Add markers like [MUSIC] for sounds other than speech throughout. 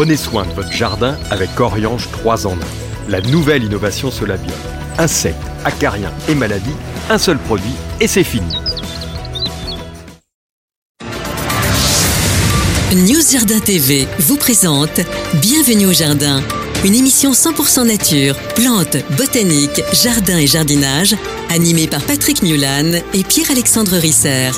Prenez soin de votre jardin avec Oriange 3 en 1. La nouvelle innovation Solabium. Insectes, acariens et maladies, un seul produit et c'est fini. News Jardin TV vous présente Bienvenue au jardin, une émission 100% nature, plantes, botanique, jardin et jardinage, animée par Patrick Mulan et Pierre-Alexandre Risser.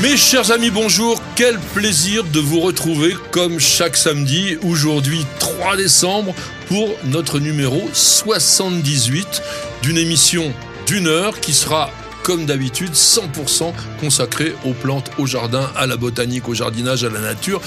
Mes chers amis, bonjour. Quel plaisir de vous retrouver comme chaque samedi, aujourd'hui 3 décembre, pour notre numéro 78 d'une émission d'une heure qui sera comme d'habitude 100% consacrée aux plantes, au jardin, à la botanique, au jardinage, à la nature,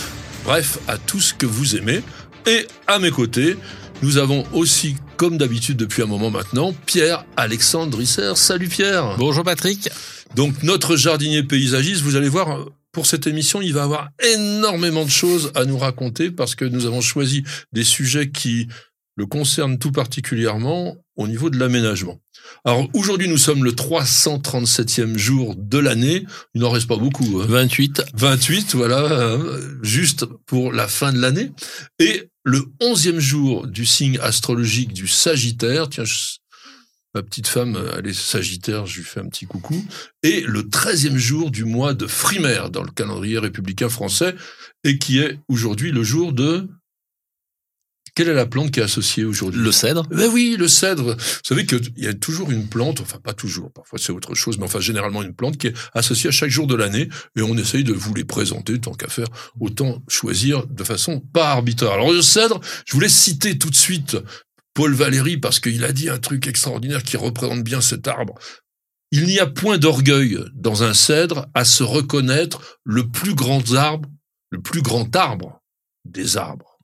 bref, à tout ce que vous aimez. Et à mes côtés, nous avons aussi, comme d'habitude depuis un moment maintenant, Pierre-Alexandre Risser. Salut Pierre Bonjour Patrick donc notre jardinier paysagiste, vous allez voir, pour cette émission, il va avoir énormément de choses à nous raconter parce que nous avons choisi des sujets qui le concernent tout particulièrement au niveau de l'aménagement. Alors aujourd'hui, nous sommes le 337e jour de l'année. Il n'en reste pas beaucoup. 28. Hein. 28, voilà, euh, juste pour la fin de l'année. Et le 11e jour du signe astrologique du Sagittaire. Tiens, Ma petite femme, elle est sagittaire, je lui fais un petit coucou. Et le treizième jour du mois de Frimaire dans le calendrier républicain français, et qui est aujourd'hui le jour de... Quelle est la plante qui est associée aujourd'hui? Le cèdre Ben oui, le cèdre. Vous savez qu'il y a toujours une plante, enfin pas toujours, parfois c'est autre chose, mais enfin généralement une plante qui est associée à chaque jour de l'année, et on essaye de vous les présenter tant qu'à faire, autant choisir de façon pas arbitraire. Alors le cèdre, je voulais citer tout de suite Paul Valéry parce qu'il a dit un truc extraordinaire qui représente bien cet arbre. Il n'y a point d'orgueil dans un cèdre à se reconnaître le plus grand arbre, le plus grand arbre des arbres.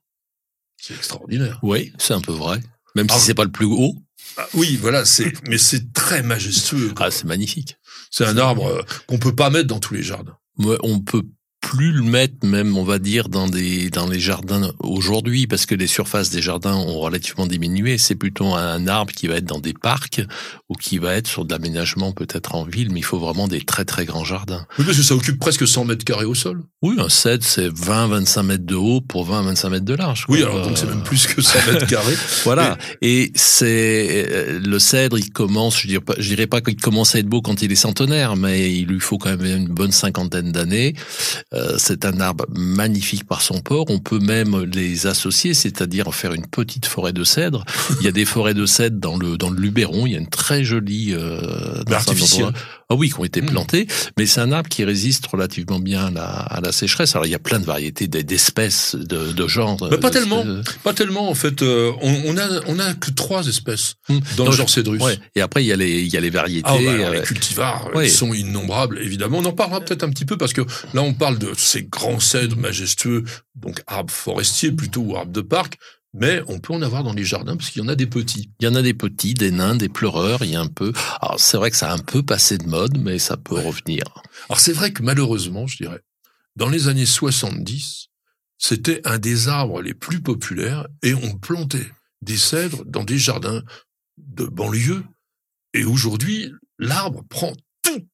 C'est extraordinaire. Oui, c'est un peu vrai. Même si c'est pas le plus haut. Ah, oui, voilà, c'est, mais c'est très majestueux. Ah, c'est magnifique. C'est un arbre euh, qu'on peut pas mettre dans tous les jardins. on peut plus le mettre même, on va dire, dans des dans les jardins aujourd'hui, parce que les surfaces des jardins ont relativement diminué. C'est plutôt un arbre qui va être dans des parcs ou qui va être sur de l'aménagement peut-être en ville, mais il faut vraiment des très très grands jardins. Oui, parce que ça occupe presque 100 mètres carrés au sol. Oui, un cèdre, c'est 20-25 mètres de haut pour 20-25 mètres de large. Oui, alors donc c'est même plus que 100 mètres [LAUGHS] carrés. voilà. Et c'est euh, le cèdre, il commence, je dirais pas, je dirais pas qu'il commence à être beau quand il est centenaire, mais il lui faut quand même une bonne cinquantaine d'années. Euh, c'est un arbre magnifique par son port. On peut même les associer, c'est-à-dire faire une petite forêt de cèdre. Il y a des forêts de cèdre dans le dans le Luberon. Il y a une très jolie euh, artificielle. Ah oui, qui ont été mmh. plantés, mais c'est un arbre qui résiste relativement bien à la, à la, sécheresse. Alors il y a plein de variétés d'espèces, de, de genres. pas tellement, pas tellement en fait. Euh, on, on, a on a que trois espèces mmh. dans le genre cédrus. Ouais. Et après il y a les il y a les variétés. Ah, bah, alors, les euh, cultivars, ils sont innombrables évidemment. On en parlera peut-être un petit peu parce que là on parle de ces grands cèdres majestueux, donc arbres forestiers plutôt ou arbres de parc. Mais on peut en avoir dans les jardins parce qu'il y en a des petits. Il y en a des petits, des nains, des pleureurs, il y a un peu. Alors c'est vrai que ça a un peu passé de mode, mais ça peut revenir. Alors c'est vrai que malheureusement, je dirais, dans les années 70, c'était un des arbres les plus populaires et on plantait des cèdres dans des jardins de banlieue. Et aujourd'hui, l'arbre prend tout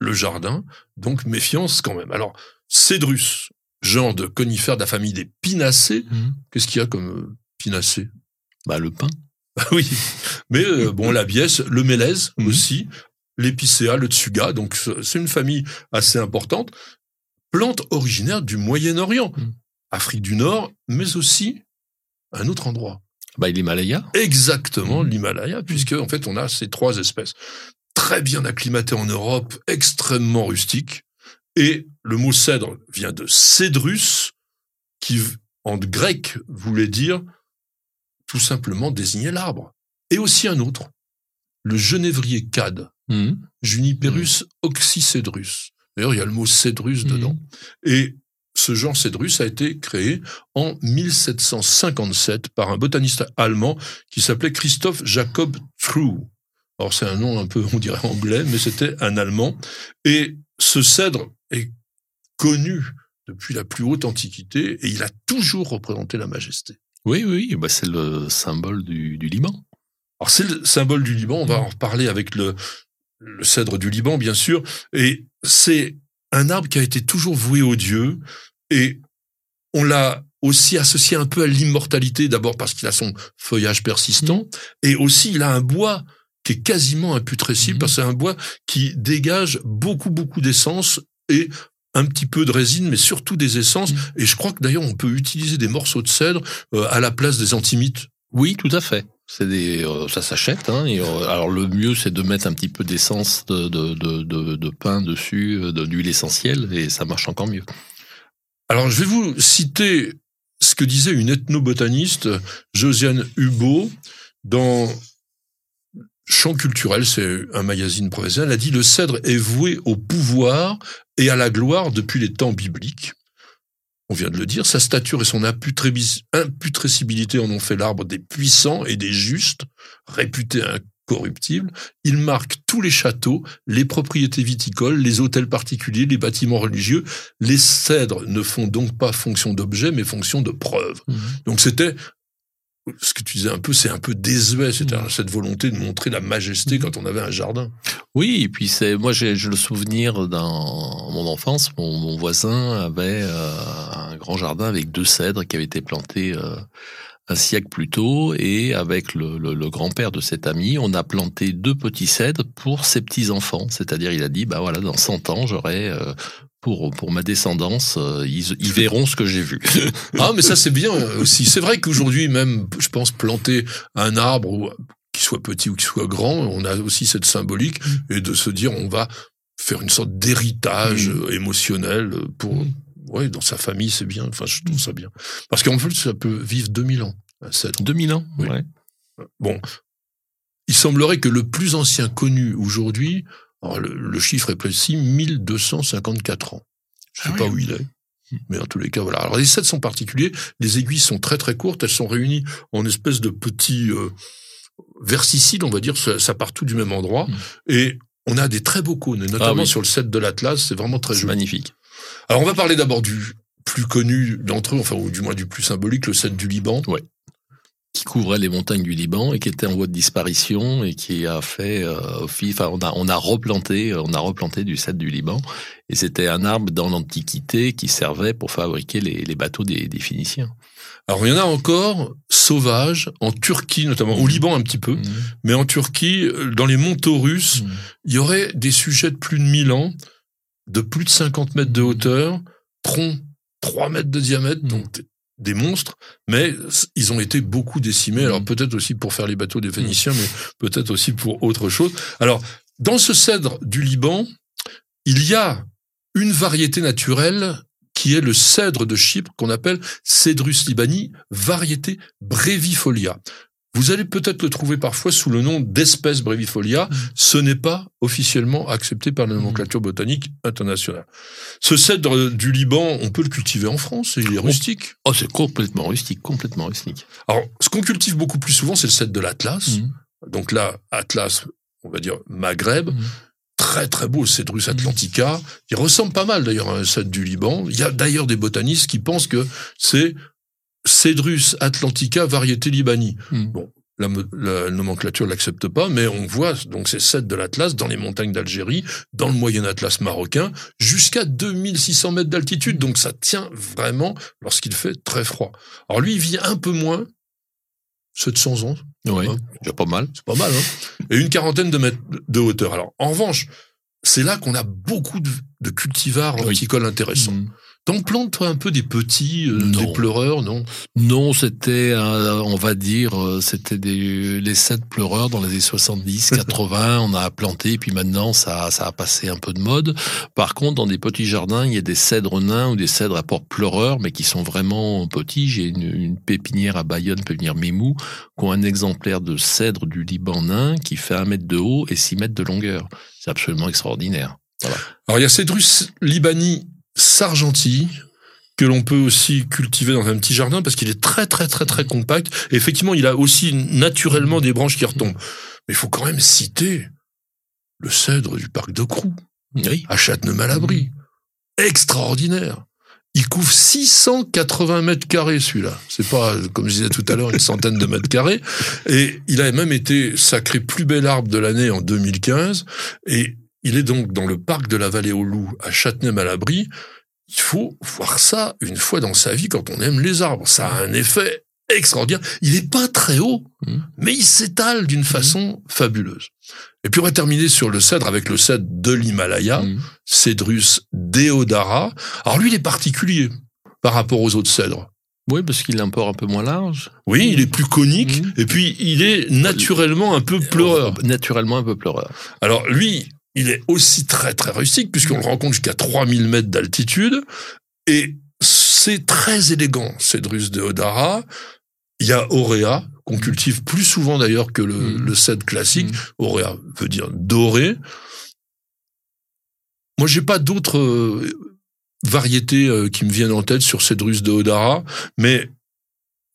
le jardin, donc méfiance quand même. Alors, cédrus, genre de conifère de la famille des pinacées, mmh. qu'est-ce qu'il y a comme pinacé Bah le pain. Bah [LAUGHS] oui, mais euh, bon la biesse, le mélèze mhm. aussi, l'épicéa, le tsuga, donc c'est une famille assez importante. Plante originaire du Moyen-Orient, mhm. Afrique du Nord, mais aussi un autre endroit. Bah l'Himalaya. Exactement, mhm. l'Himalaya, puisque en fait on a ces trois espèces très bien acclimatées en Europe, extrêmement rustiques. Et le mot cèdre vient de cédrus, qui en grec voulait dire tout simplement désigner l'arbre. Et aussi un autre, le genévrier cad, mmh. Juniperus mmh. oxycedrus. D'ailleurs, il y a le mot cédrus mmh. dedans. Et ce genre cédrus a été créé en 1757 par un botaniste allemand qui s'appelait Christoph Jacob True. Alors c'est un nom un peu, on dirait anglais, mais c'était un allemand. Et ce cèdre est connu depuis la plus haute antiquité et il a toujours représenté la majesté. Oui, oui, bah c'est le symbole du, du Liban. Alors c'est le symbole du Liban, on va en reparler avec le, le cèdre du Liban, bien sûr, et c'est un arbre qui a été toujours voué aux dieux, et on l'a aussi associé un peu à l'immortalité, d'abord parce qu'il a son feuillage persistant, et aussi il a un bois qui est quasiment imputrescible, Mhm. parce que c'est un bois qui dégage beaucoup, beaucoup d'essence et un petit peu de résine, mais surtout des essences. Mhm. Et je crois que d'ailleurs, on peut utiliser des morceaux de cèdre euh, à la place des antimites. Oui, tout à fait. C'est des, euh, ça s'achète. Hein, et, euh, alors le mieux, c'est de mettre un petit peu d'essence de, de, de, de, pain dessus, euh, de- d'huile essentielle, et ça marche encore mieux. Alors, je vais vous citer ce que disait une ethnobotaniste, Josiane Hubo, dans Champ culturel, c'est un magazine professionnel, elle a dit le cèdre est voué au pouvoir et à la gloire depuis les temps bibliques. On vient de le dire, sa stature et son imputrescibilité en ont fait l'arbre des puissants et des justes, réputé incorruptible. Il marque tous les châteaux, les propriétés viticoles, les hôtels particuliers, les bâtiments religieux. Les cèdres ne font donc pas fonction d'objet, mais fonction de preuve. Donc c'était ce que tu disais un peu, c'est un peu désuet, c'était Mhm. cette volonté de montrer la majesté quand on avait un jardin. Oui, et puis c'est moi j'ai le souvenir dans mon enfance, mon, mon voisin avait euh, un grand jardin avec deux cèdres qui avaient été plantés euh, un siècle plus tôt, et avec le, le, le grand-père de cet ami, on a planté deux petits cèdres pour ses petits enfants. C'est-à-dire, il a dit, bah voilà, dans 100 ans, j'aurai euh, pour pour ma descendance, euh, ils, ils verront ce que j'ai vu. [LAUGHS] Ah, mais ça c'est bien aussi. C'est vrai qu'aujourd'hui même, je pense planter un arbre ou qu'il soit petit ou qu'il soit grand, on a aussi cette symbolique et de se dire on va faire une sorte d'héritage Mm. euh, émotionnel pour Mm. ouais dans sa famille c'est bien. Enfin je trouve ça bien parce qu'en plus ça peut vivre 2000 ans. un cèdre. 2000 ans, Oui. ouais. Bon, il semblerait que le plus ancien connu aujourd'hui, alors le, le chiffre est précis, 1254 ans. Je sais Ah pas oui. où il est. Mais en tous les cas, voilà. Alors les cèdres sont particuliers. Les aiguilles sont très très courtes. Elles sont réunies en espèce de petits euh, versicides, on va dire. Ça, ça part tout du même endroit. Mm. Et on a des très beaux cônes, et notamment Ah oui. sur le cèdre de l'Atlas. C'est vraiment très joli. magnifique. Alors on va parler d'abord du plus connu d'entre eux, enfin ou du moins du plus symbolique, le cèdre du Liban. Qui couvrait les montagnes du Liban et qui était en voie de disparition et qui a fait euh, enfin on a on a replanté on a replanté du cèdre du Liban. Et c'était un arbre dans l'antiquité qui servait pour fabriquer les, les bateaux des, des Phéniciens. Alors il y en a encore sauvages en Turquie notamment, au Liban un petit peu, mais en Turquie, euh, dans les monts Taurus, il y aurait des sujets de plus de 1000 ans, de plus de 50 mètres de hauteur, troncs 3 mètres de diamètre, donc des monstres, mais s- ils ont été beaucoup décimés, alors Mm. peut-être aussi pour faire les bateaux des Phéniciens, mais peut-être aussi pour autre chose. Alors, dans ce cèdre du Liban, il y a une variété naturelle qui est le cèdre de Chypre qu'on appelle Cedrus libani, variété brevifolia. Vous allez peut-être le trouver parfois sous le nom d'espèce brevifolia. Ce n'est pas officiellement accepté par la nomenclature botanique internationale. Ce cèdre du Liban, on peut le cultiver en France, il est rustique. Oh c'est complètement rustique, complètement rustique. Alors, ce qu'on cultive beaucoup plus souvent, c'est le cèdre de l'Atlas. Mhm. Donc là, Atlas, on va dire Maghreb, très très beau, Cedrus atlantica. Il ressemble pas mal d'ailleurs à un cèdre du Liban. Il y a d'ailleurs des botanistes qui pensent que c'est Cedrus atlantica variété libani. Mhm. Bon, la, la nomenclature l'accepte pas, mais on voit donc ces cèdres de l'Atlas dans les montagnes d'Algérie, dans le moyen Atlas marocain, jusqu'à 2600 mètres d'altitude. Donc ça tient vraiment lorsqu'il fait très froid. Alors lui, il vit un peu moins, 700 ans, Oui, Hein. déjà pas mal. c'est pas mal, hein Et une quarantaine de mètres de hauteur. Alors, en revanche, c'est là qu'on a beaucoup de, de cultivars Oui. horticoles intéressants. Mhm. T'en plantes, toi, un peu des petits, euh, des pleureurs, non? Non, c'était, euh, on va dire, euh, c'était des, les sept pleureurs dans les années 70, 80. [LAUGHS] on a planté, puis maintenant, ça, ça a passé un peu de mode. Par contre, dans des petits jardins, il y a des cèdres nains ou des cèdres à porte pleureurs, mais qui sont vraiment petits. J'ai une, une pépinière à Bayonne, pépinière Mémou, qui ont un exemplaire de cèdre du Liban nain qui fait un mètre de haut et six mètres de longueur. C'est absolument extraordinaire. Alors, il y a Cedrus libani sargenti, que l'on peut aussi cultiver dans un petit jardin parce qu'il est très très très très compact. Et effectivement, il a aussi naturellement des branches qui retombent. Mais il faut quand même citer le cèdre du parc de Crou. Oui. à Châtenay-Malabry. Extraordinaire. Il couvre 680 mètres carrés, celui-là. C'est pas, comme je disais tout à l'heure, une centaine de mètres carrés. Et il a même été sacré plus bel arbre de l'année en 2015. Et il est donc dans le parc de la Vallée aux Loups, à Châtenay-Malabry. il faut voir ça une fois dans sa vie quand on aime les arbres. Ça a un effet extraordinaire. Il n'est pas très haut, Mmh. mais il s'étale d'une façon fabuleuse. Et puis on va terminer sur le cèdre avec le cèdre de l'Himalaya, Mmh. Cedrus deodara. Alors lui, il est particulier par rapport aux autres cèdres. Oui, parce qu'il est encore un peu moins large. Oui, il est plus conique, Mhm. et puis il est naturellement un peu pleureur. Naturellement un peu pleureur. Alors lui, il est aussi très très rustique, puisqu'on le rencontre jusqu'à 3000 mètres d'altitude, et c'est très élégant, Cedrus deodara. Il y a Auréa, qu'on cultive plus souvent d'ailleurs que le, le cèdre classique. Mhm. Auréa veut dire doré. Moi, j'ai pas d'autres euh, variétés euh, qui me viennent en tête sur Cedrus deodara, mais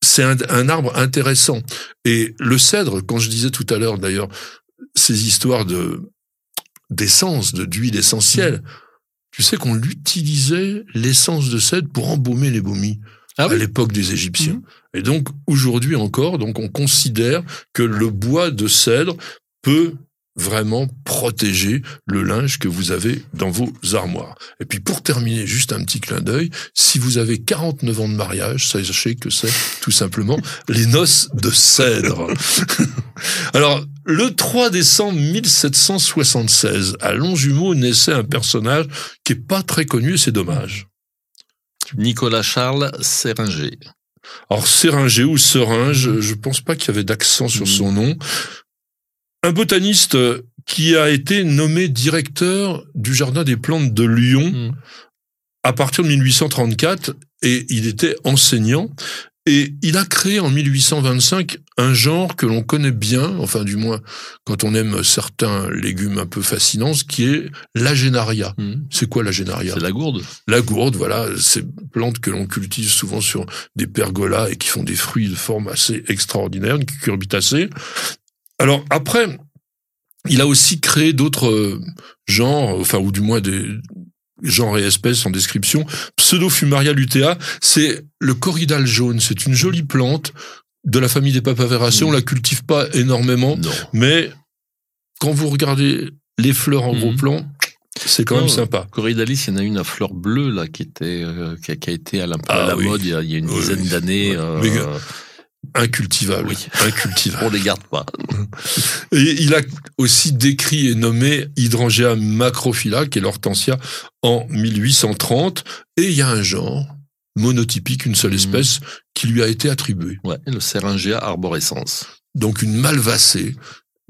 c'est un, un arbre intéressant. Et le cèdre, quand je disais tout à l'heure d'ailleurs, ces histoires de d'essence, de d'huile essentielle, tu sais qu'on l'utilisait l'essence de cèdre pour embaumer les momies Ah à l'époque des Égyptiens. Et donc aujourd'hui encore, donc on considère que le bois de cèdre peut vraiment protéger le linge que vous avez dans vos armoires. Et puis pour terminer, juste un petit clin d'œil, si vous avez 49 ans de mariage, sachez que c'est tout simplement les noces de cèdre. [LAUGHS] Alors, le 3 décembre 1776, à Longjumeau naissait un personnage qui est pas très connu et c'est dommage. Nicolas Charles Séringer. Alors, Séringer ou Seringe, je pense pas qu'il y avait d'accent sur son nom. Un botaniste euh, qui a été nommé directeur du Jardin des plantes de Lyon Mhm. à partir de 1834 et il était enseignant. Et il a créé en 1825 un genre que l'on connaît bien, enfin du moins quand on aime certains légumes un peu fascinants, ce qui est l'agénaria. Mhm. C'est quoi l'agénaria? C'est la gourde. la gourde, voilà, ces plantes que l'on cultive souvent sur des pergolas et qui font des fruits de forme assez extraordinaire, une cucurbitacée. Alors après, il a aussi créé d'autres euh, genres, enfin ou du moins des genres et espèces en description. Pseudofumaria lutea, c'est le corridal jaune. C'est une jolie plante de la famille des papaveracées. Mm. On la cultive pas énormément, Non. mais quand vous regardez les fleurs en gros Mhm. plan, c'est quand même Non, sympa. Corydallis, il y en a une à fleur bleue là qui était euh, qui, a, qui a été à la, à Ah la oui. mode il y a, il y a une Oui, dizaine oui. d'années. Euh, Incultivable. Oui. [LAUGHS] Incultivable. on les garde pas. Et il a aussi décrit et nommé Hydrangea macrophylla, qui est l'hortensia, en 1830. Et il y a un genre monotypique, une seule Mhm. espèce, qui lui a été attribuée. Ouais, le Seringia arborescens. Donc une malvacée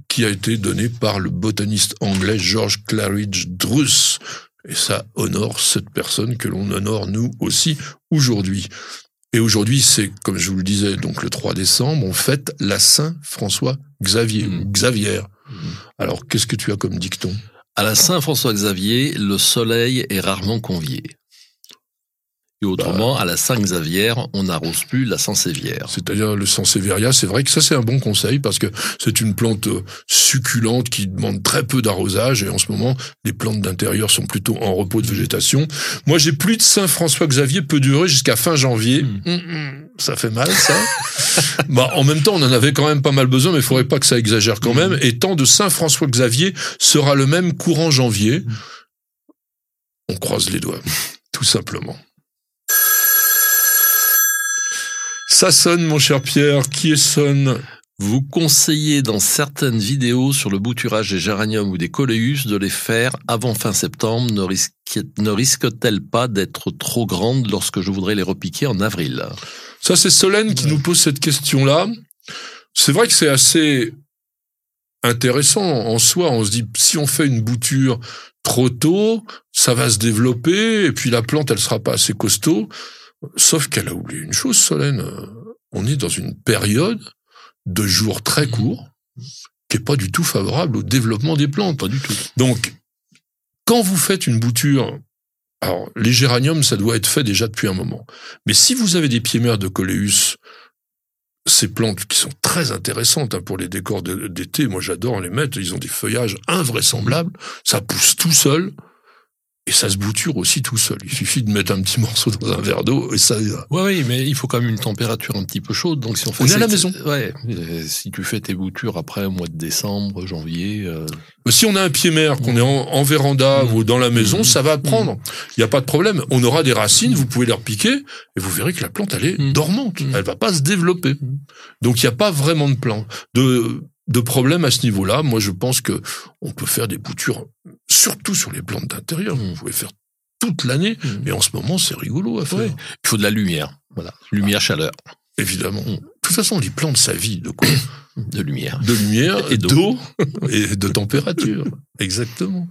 qui a été donnée par le botaniste anglais George Claridge Druce. Et ça honore cette personne que l'on honore nous aussi aujourd'hui. Et aujourd'hui, c'est, comme je vous le disais, donc le 3 décembre, on fête la Saint-François Xavier, Mhm. ou Xavier. Mhm. Alors, qu'est-ce que tu as comme dicton? À la Saint-François-Xavier, le soleil est rarement convié. Et autrement, Bah. à la Saint-Xavier, on n'arrose plus la Saint-Sévière. C'est-à-dire le Sansevieria, c'est vrai que ça c'est un bon conseil parce que c'est une plante euh, succulente qui demande très peu d'arrosage et en ce moment les plantes d'intérieur sont plutôt en repos de végétation. Moi j'ai plus de Saint-François-Xavier peut durer jusqu'à fin janvier. Mm. Hum, hum, ça fait mal ça. [LAUGHS] bah en même temps on en avait quand même pas mal besoin mais il faudrait pas que ça exagère quand même. Et tant de Saint-François-Xavier sera le même courant janvier. On croise les doigts, [LAUGHS] tout simplement. Ça sonne, mon cher Pierre. Qui est sonne Vous conseillez dans certaines vidéos sur le bouturage des géraniums ou des coléus de les faire avant fin septembre. Ne, risque, ne risque-t-elle pas d'être trop grande lorsque je voudrais les repiquer en avril? Ça, c'est Solène qui nous pose cette question-là. C'est vrai que c'est assez intéressant en soi. On se dit, si on fait une bouture trop tôt, ça va se développer, et puis la plante, elle sera pas assez costaud. Sauf qu'elle a oublié une chose, Solène. On est dans une période de jours très courts qui est pas du tout favorable au développement des plantes. Pas du tout. Donc, quand vous faites une bouture, alors les géraniums, ça doit être fait déjà depuis un moment. Mais si vous avez des pieds-mères de coléus, ces plantes qui sont très intéressantes hein, pour les décors d'été, moi j'adore les mettre, ils ont des feuillages invraisemblables, ça pousse tout seul. Et ça se bouture aussi tout seul. Il suffit de mettre un petit [LAUGHS] morceau dans un verre d'eau et ça. Ouais, oui, mais il faut quand même une température un petit peu chaude. Donc si on fait On est à la maison. Ouais. euh, Si tu fais tes boutures après au mois de décembre, janvier. euh, Mais Si on a un pied mer, qu'on est en, en véranda Mm. ou dans la maison, Mm. ça va prendre. Il n'y a pas de problème. On aura des racines, vous pouvez les repiquer et vous verrez que la plante, elle est dormante. Elle va pas se développer. Donc il n'y a pas vraiment de plan, de, de problème à ce niveau-là. Moi, je pense que on peut faire des boutures, surtout sur les plantes d'intérieur. Mm. Vous pouvez faire toute l'année. Mm. Et en ce moment, c'est rigolo à faire. Ouais. Il faut de la lumière. Voilà. Lumière, chaleur. Évidemment. Mm. De toute façon, les plantes, ça vit de quoi De lumière. De lumière, Et d'eau. d'eau et de température. [LAUGHS] Exactement.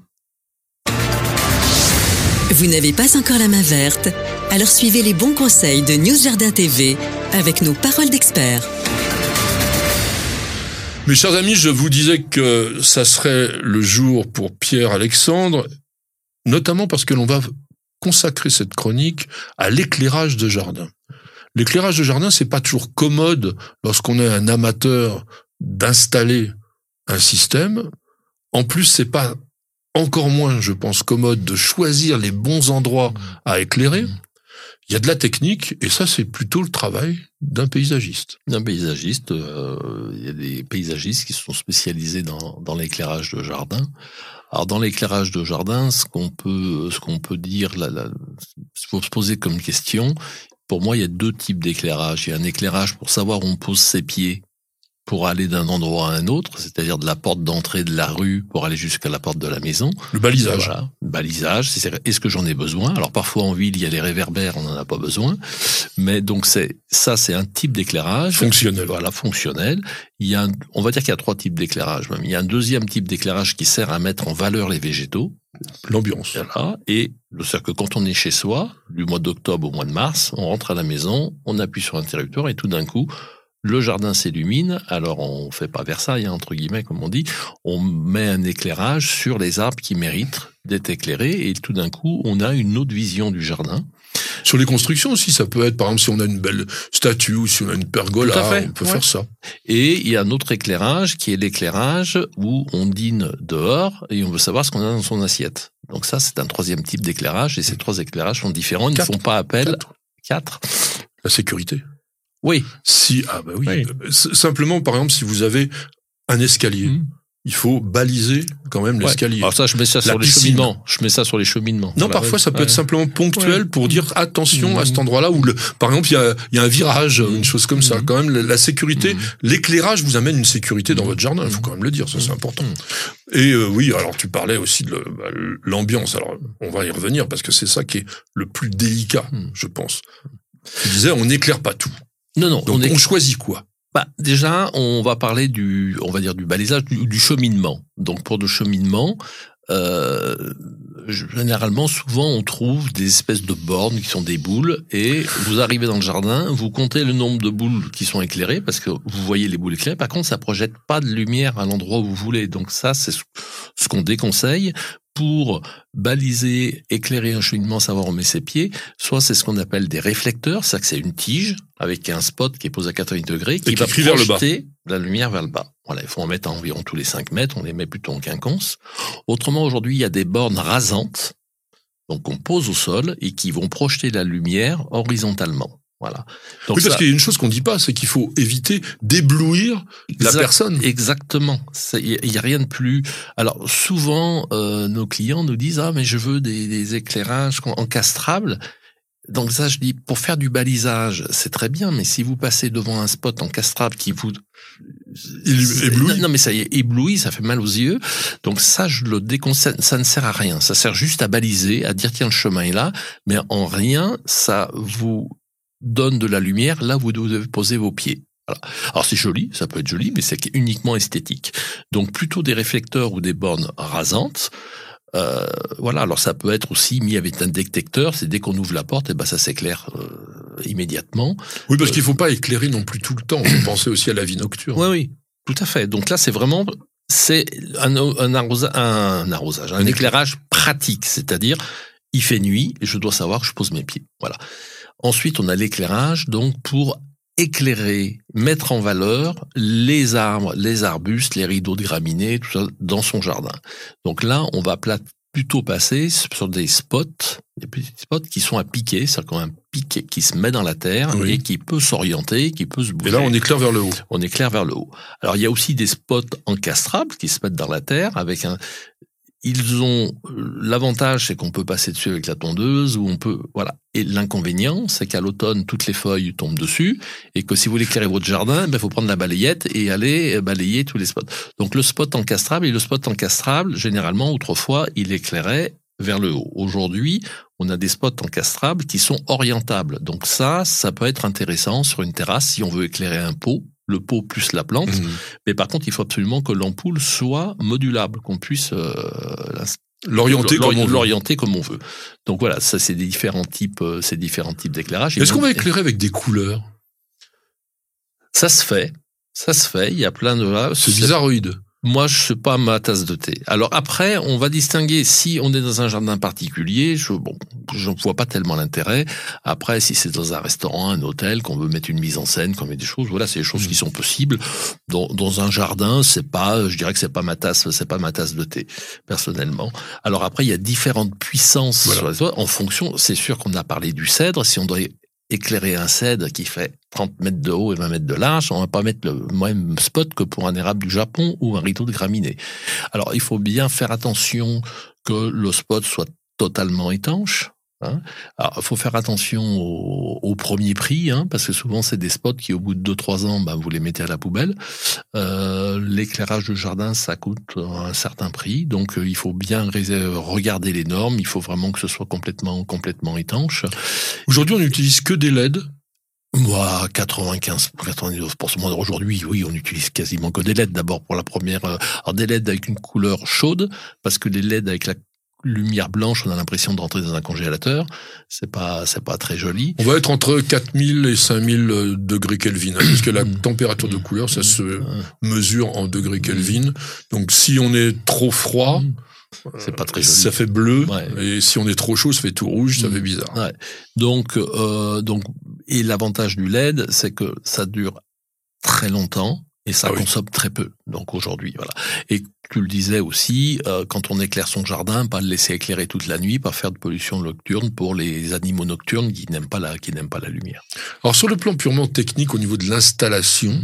Vous n'avez pas encore la main verte? Alors suivez les bons conseils de News Jardin TV avec nos paroles d'experts. Mes chers amis, je vous disais que ça serait le jour pour Pierre-Alexandre, notamment parce que l'on va consacrer cette chronique à l'éclairage de jardin. L'éclairage de jardin, c'est pas toujours commode lorsqu'on est un amateur d'installer un système. En plus, c'est pas encore moins, je pense, commode de choisir les bons endroits à éclairer. Il y a de la technique, et ça, c'est plutôt le travail d'un paysagiste. Un paysagiste, euh, il y a des paysagistes qui sont spécialisés dans, dans l'éclairage de jardin. Alors dans l'éclairage de jardin, ce qu'on peut, ce qu'on peut dire, là, là, faut se poser comme question. Pour moi, il y a deux types d'éclairage. Il y a un éclairage pour savoir où on pose ses pieds pour aller d'un endroit à un autre, c'est-à-dire de la porte d'entrée de la rue pour aller jusqu'à la porte de la maison. Le balisage. Voilà, balisage. c'est- Est-ce que j'en ai besoin? Alors parfois en ville, il y a les réverbères, on n'en a pas besoin. Mais donc c'est ça, c'est un type d'éclairage. Fonctionnel. Voilà, fonctionnel. Il y a, un- on va dire qu'il y a trois types d'éclairage. Même il y a un deuxième type d'éclairage qui sert à mettre en valeur les végétaux. L'ambiance. Voilà. Et c'est-à-dire que quand on est chez soi, du mois d'octobre au mois de mars, on rentre à la maison, on appuie sur l'interrupteur et tout d'un coup, le jardin s'illumine. Alors on fait pas Versailles, hein, entre guillemets, comme on dit. On met un éclairage sur les arbres qui méritent d'être éclairés et tout d'un coup, on a une autre vision du jardin. Sur les constructions aussi, ça peut être, par exemple, si on a une belle statue ou si on a une pergola, on peut ouais. faire ça. Et il y a un autre éclairage qui est l'éclairage où on dîne dehors et on veut savoir ce qu'on a dans son assiette. Donc ça, c'est un troisième type d'éclairage et ces trois éclairages sont différents. Ils ne font pas appel. Quatre. Quatre. La sécurité. Oui. Si, ah bah oui. Simplement, par exemple, si vous avez un escalier, Mhm. il faut baliser quand même Ouais. l'escalier. Alors ça, je mets ça La sur les cheminements. Je mets ça sur les cheminements. Non, Voilà, parfois ouais. ça peut Ouais. être simplement ponctuel pour dire attention à cet Mhm. endroit-là où, le, par exemple, il y a, il y a un virage, une chose comme ça. Quand même, la, la sécurité, l'éclairage vous amène une sécurité dans votre jardin. Il faut quand même le dire, ça c'est important. Et euh, oui, alors tu parlais aussi de bah, l'ambiance. Alors on va y revenir parce que c'est ça qui est le plus délicat, je pense. Tu disais, on n'éclaire pas tout. Non, non. Donc on on, est... choisit quoi? Bah, déjà, on va parler du, on va dire du balisage, du, du cheminement. Donc pour le cheminement, euh, généralement, souvent, on trouve des espèces de bornes qui sont des boules, et vous arrivez dans le jardin, vous comptez le nombre de boules qui sont éclairées, parce que vous voyez les boules éclairées. Par contre, ça projette pas de lumière à l'endroit où vous voulez. Donc ça, c'est ce ce qu'on déconseille pour baliser, éclairer un cheminement, savoir où on met ses pieds. Soit c'est ce qu'on appelle des réflecteurs, c'est-à-dire que c'est une tige avec un spot qui est posé à 80 degrés, qui qui va crie vers le bas. projeter la lumière vers le bas. Voilà, il faut en mettre à environ tous les 5 mètres, on les met plutôt en quinconce. Autrement, aujourd'hui, il y a des bornes rasantes, donc qu'on pose au sol et qui vont projeter la lumière horizontalement. Voilà. Donc Oui, parce ça- qu'il y a une chose qu'on dit pas, c'est qu'il faut éviter d'éblouir la personne. Exactement. Il y, a rien de plus. Alors souvent, euh, nos clients nous disent ah mais je veux des, des éclairages encastrables. Donc ça, je dis pour faire du balisage, c'est très bien, mais si vous passez devant un spot encastrable qui vous éblouit. non, non, mais ça y est, éblouit, ça fait mal aux yeux. Donc ça, je le déconseille. Ça ne sert à rien. Ça sert juste à baliser, à dire tiens le chemin est là, mais en rien ça vous donne de la lumière là où vous devez poser vos pieds. Voilà. Alors c'est joli, ça peut être joli, mais c'est uniquement esthétique. Donc plutôt des réflecteurs ou des bornes rasantes. Euh, voilà. Alors ça peut être aussi mis avec un détecteur. C'est dès qu'on ouvre la porte, et ben ça s'éclaire euh, immédiatement. Oui, parce qu'il faut pas éclairer non plus tout le temps. On pensait aussi à la vie nocturne. Oui, oui, tout à fait. Donc là, c'est vraiment c'est un, un, arrosa- un arrosage, un Un éclairage pratique, c'est-à-dire il fait nuit et je dois savoir que je pose mes pieds. Voilà. Ensuite, on a l'éclairage donc pour éclairer, mettre en valeur les arbres, les arbustes, les rideaux de graminées, tout ça dans son jardin. Donc là, on va plutôt passer sur des spots, des petits spots qui sont à piquer, c'est-à-dire un piquet qui se met dans la terre Oui. et qui peut s'orienter, qui peut se bouger. Et là, on éclaire vers le haut. on éclaire vers le haut. Alors il y a aussi des spots encastrables qui se mettent dans la terre avec un. Ils ont l'avantage, c'est qu'on peut passer dessus avec la tondeuse ou on peut voilà. Et l'inconvénient, c'est qu'à l'automne, toutes les feuilles tombent dessus et que si vous voulez éclairer votre jardin, il faut prendre la balayette et aller balayer tous les spots. Donc le spot encastrable et le spot encastrable, généralement autrefois, il éclairait vers le haut. Aujourd'hui, on a des spots encastrables qui sont orientables. Donc ça, ça peut être intéressant sur une terrasse si on veut éclairer un pot, le pot plus la plante. Mhm. Mais par contre, il faut absolument que l'ampoule soit modulable, qu'on puisse euh, L'orienter comme on veut. l'orienter comme on veut. Donc voilà, ça c'est des différents types, euh, ces différents types d'éclairage. Est-ce qu'on va éclairer avec des couleurs? Ça se fait. Ça se fait, il y a plein de là. C'est bizarroïde. Moi, je sais pas ma tasse de thé. Alors après, on va distinguer si on est dans un jardin particulier. Je bon, je vois pas tellement l'intérêt. Après, si c'est dans un restaurant, un hôtel, qu'on veut mettre une mise en scène, qu'on met des choses, voilà, c'est des choses qui sont possibles. Dans, dans un jardin, c'est pas, je dirais que c'est pas ma tasse, c'est pas ma tasse de thé, personnellement. Alors après, il y a différentes puissances Voilà. En fonction, c'est sûr qu'on a parlé du cèdre. Si on doit éclairer un cèdre qui fait 30 mètres de haut et 20 mètres de large, on va pas mettre le même spot que pour un érable du Japon ou un rideau de graminées. Alors, il faut bien faire attention que le spot soit totalement étanche. Hein. Alors, faut faire attention au, au premier prix, hein, parce que souvent c'est des spots qui, au bout de 2-3 ans, ben, vous les mettez à la poubelle. Euh, L'éclairage de jardin, ça coûte un certain prix, donc euh, il faut bien regarder les normes. Il faut vraiment que ce soit complètement complètement étanche. Aujourd'hui, on n'utilise que des LED. Moi, 95, 99% aujourd'hui, oui, on utilise quasiment que des LED. D'abord pour la première, euh, alors des LED avec une couleur chaude, parce que les LED avec la lumière blanche, on a l'impression de rentrer dans un congélateur. C'est pas, c'est pas très joli. On va être entre 4000 et 5000 euh, degrés Kelvin, hein, puisque la [COUGHS] Mm. température de couleur, ça se Euh, mesure en degrés Kelvin. Donc, si on est trop froid, C'est pas très joli. ça fait bleu. Ouais. Et si on est trop chaud, ça fait tout rouge, ça fait bizarre. Ouais. Donc, euh, donc, et l'avantage du LED, c'est que ça dure très longtemps et ça Ah oui. consomme très peu. Donc aujourd'hui, voilà. Et tu le disais aussi, euh, quand on éclaire son jardin, pas le laisser éclairer toute la nuit, pas faire de pollution nocturne pour les animaux nocturnes qui n'aiment pas la qui n'aiment pas la lumière. Alors, sur le plan purement technique, au niveau de l'installation,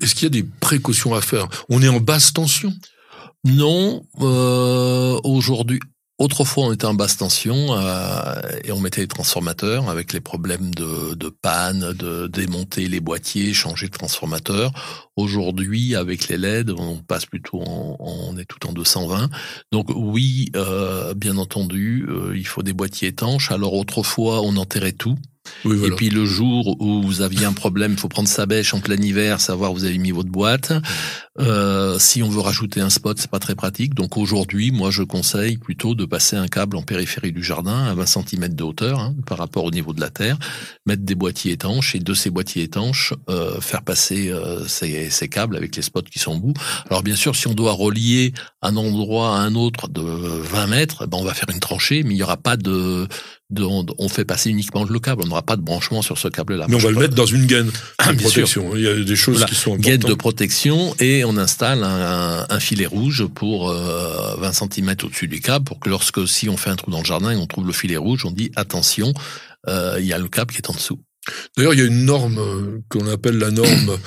est-ce qu'il y a des précautions à faire? On est en basse tension? Non, euh, aujourd'hui. Autrefois, on était en basse tension euh, et on mettait les transformateurs avec les problèmes de, de panne, de démonter les boîtiers, changer de transformateur. Aujourd'hui, avec les LED, on passe plutôt en, on est tout en 220. Donc oui, euh, bien entendu, euh, il faut des boîtiers étanches. Alors autrefois, on enterrait tout. Oui, voilà. Et puis le jour où vous aviez un problème, il faut prendre sa bêche en plein hiver, savoir où vous avez mis votre boîte. Euh, si on veut rajouter un spot, c'est pas très pratique. Donc aujourd'hui, moi, je conseille plutôt de passer un câble en périphérie du jardin à 20 cm de hauteur hein, par rapport au niveau de la terre, mettre des boîtiers étanches et de ces boîtiers étanches euh, faire passer euh, ces, ces câbles avec les spots qui sont au bout. Alors bien sûr, si on doit relier un endroit à un autre de 20 mètres, ben on va faire une tranchée, mais il y aura pas de, de on, fait passer uniquement le câble. On n'aura pas de branchement sur ce câble-là. Mais on va le mettre dans une gaine Ah, de protection. Il y a des choses Voilà. qui sont Guette de importantes. protection et on installe un, un- un filet rouge pour euh, 20 cm au-dessus du câble pour que lorsque si on fait un trou dans le jardin et on trouve le filet rouge, on dit attention, euh, il y a le câble qui est en dessous. D'ailleurs, il y a une norme euh, qu'on appelle la norme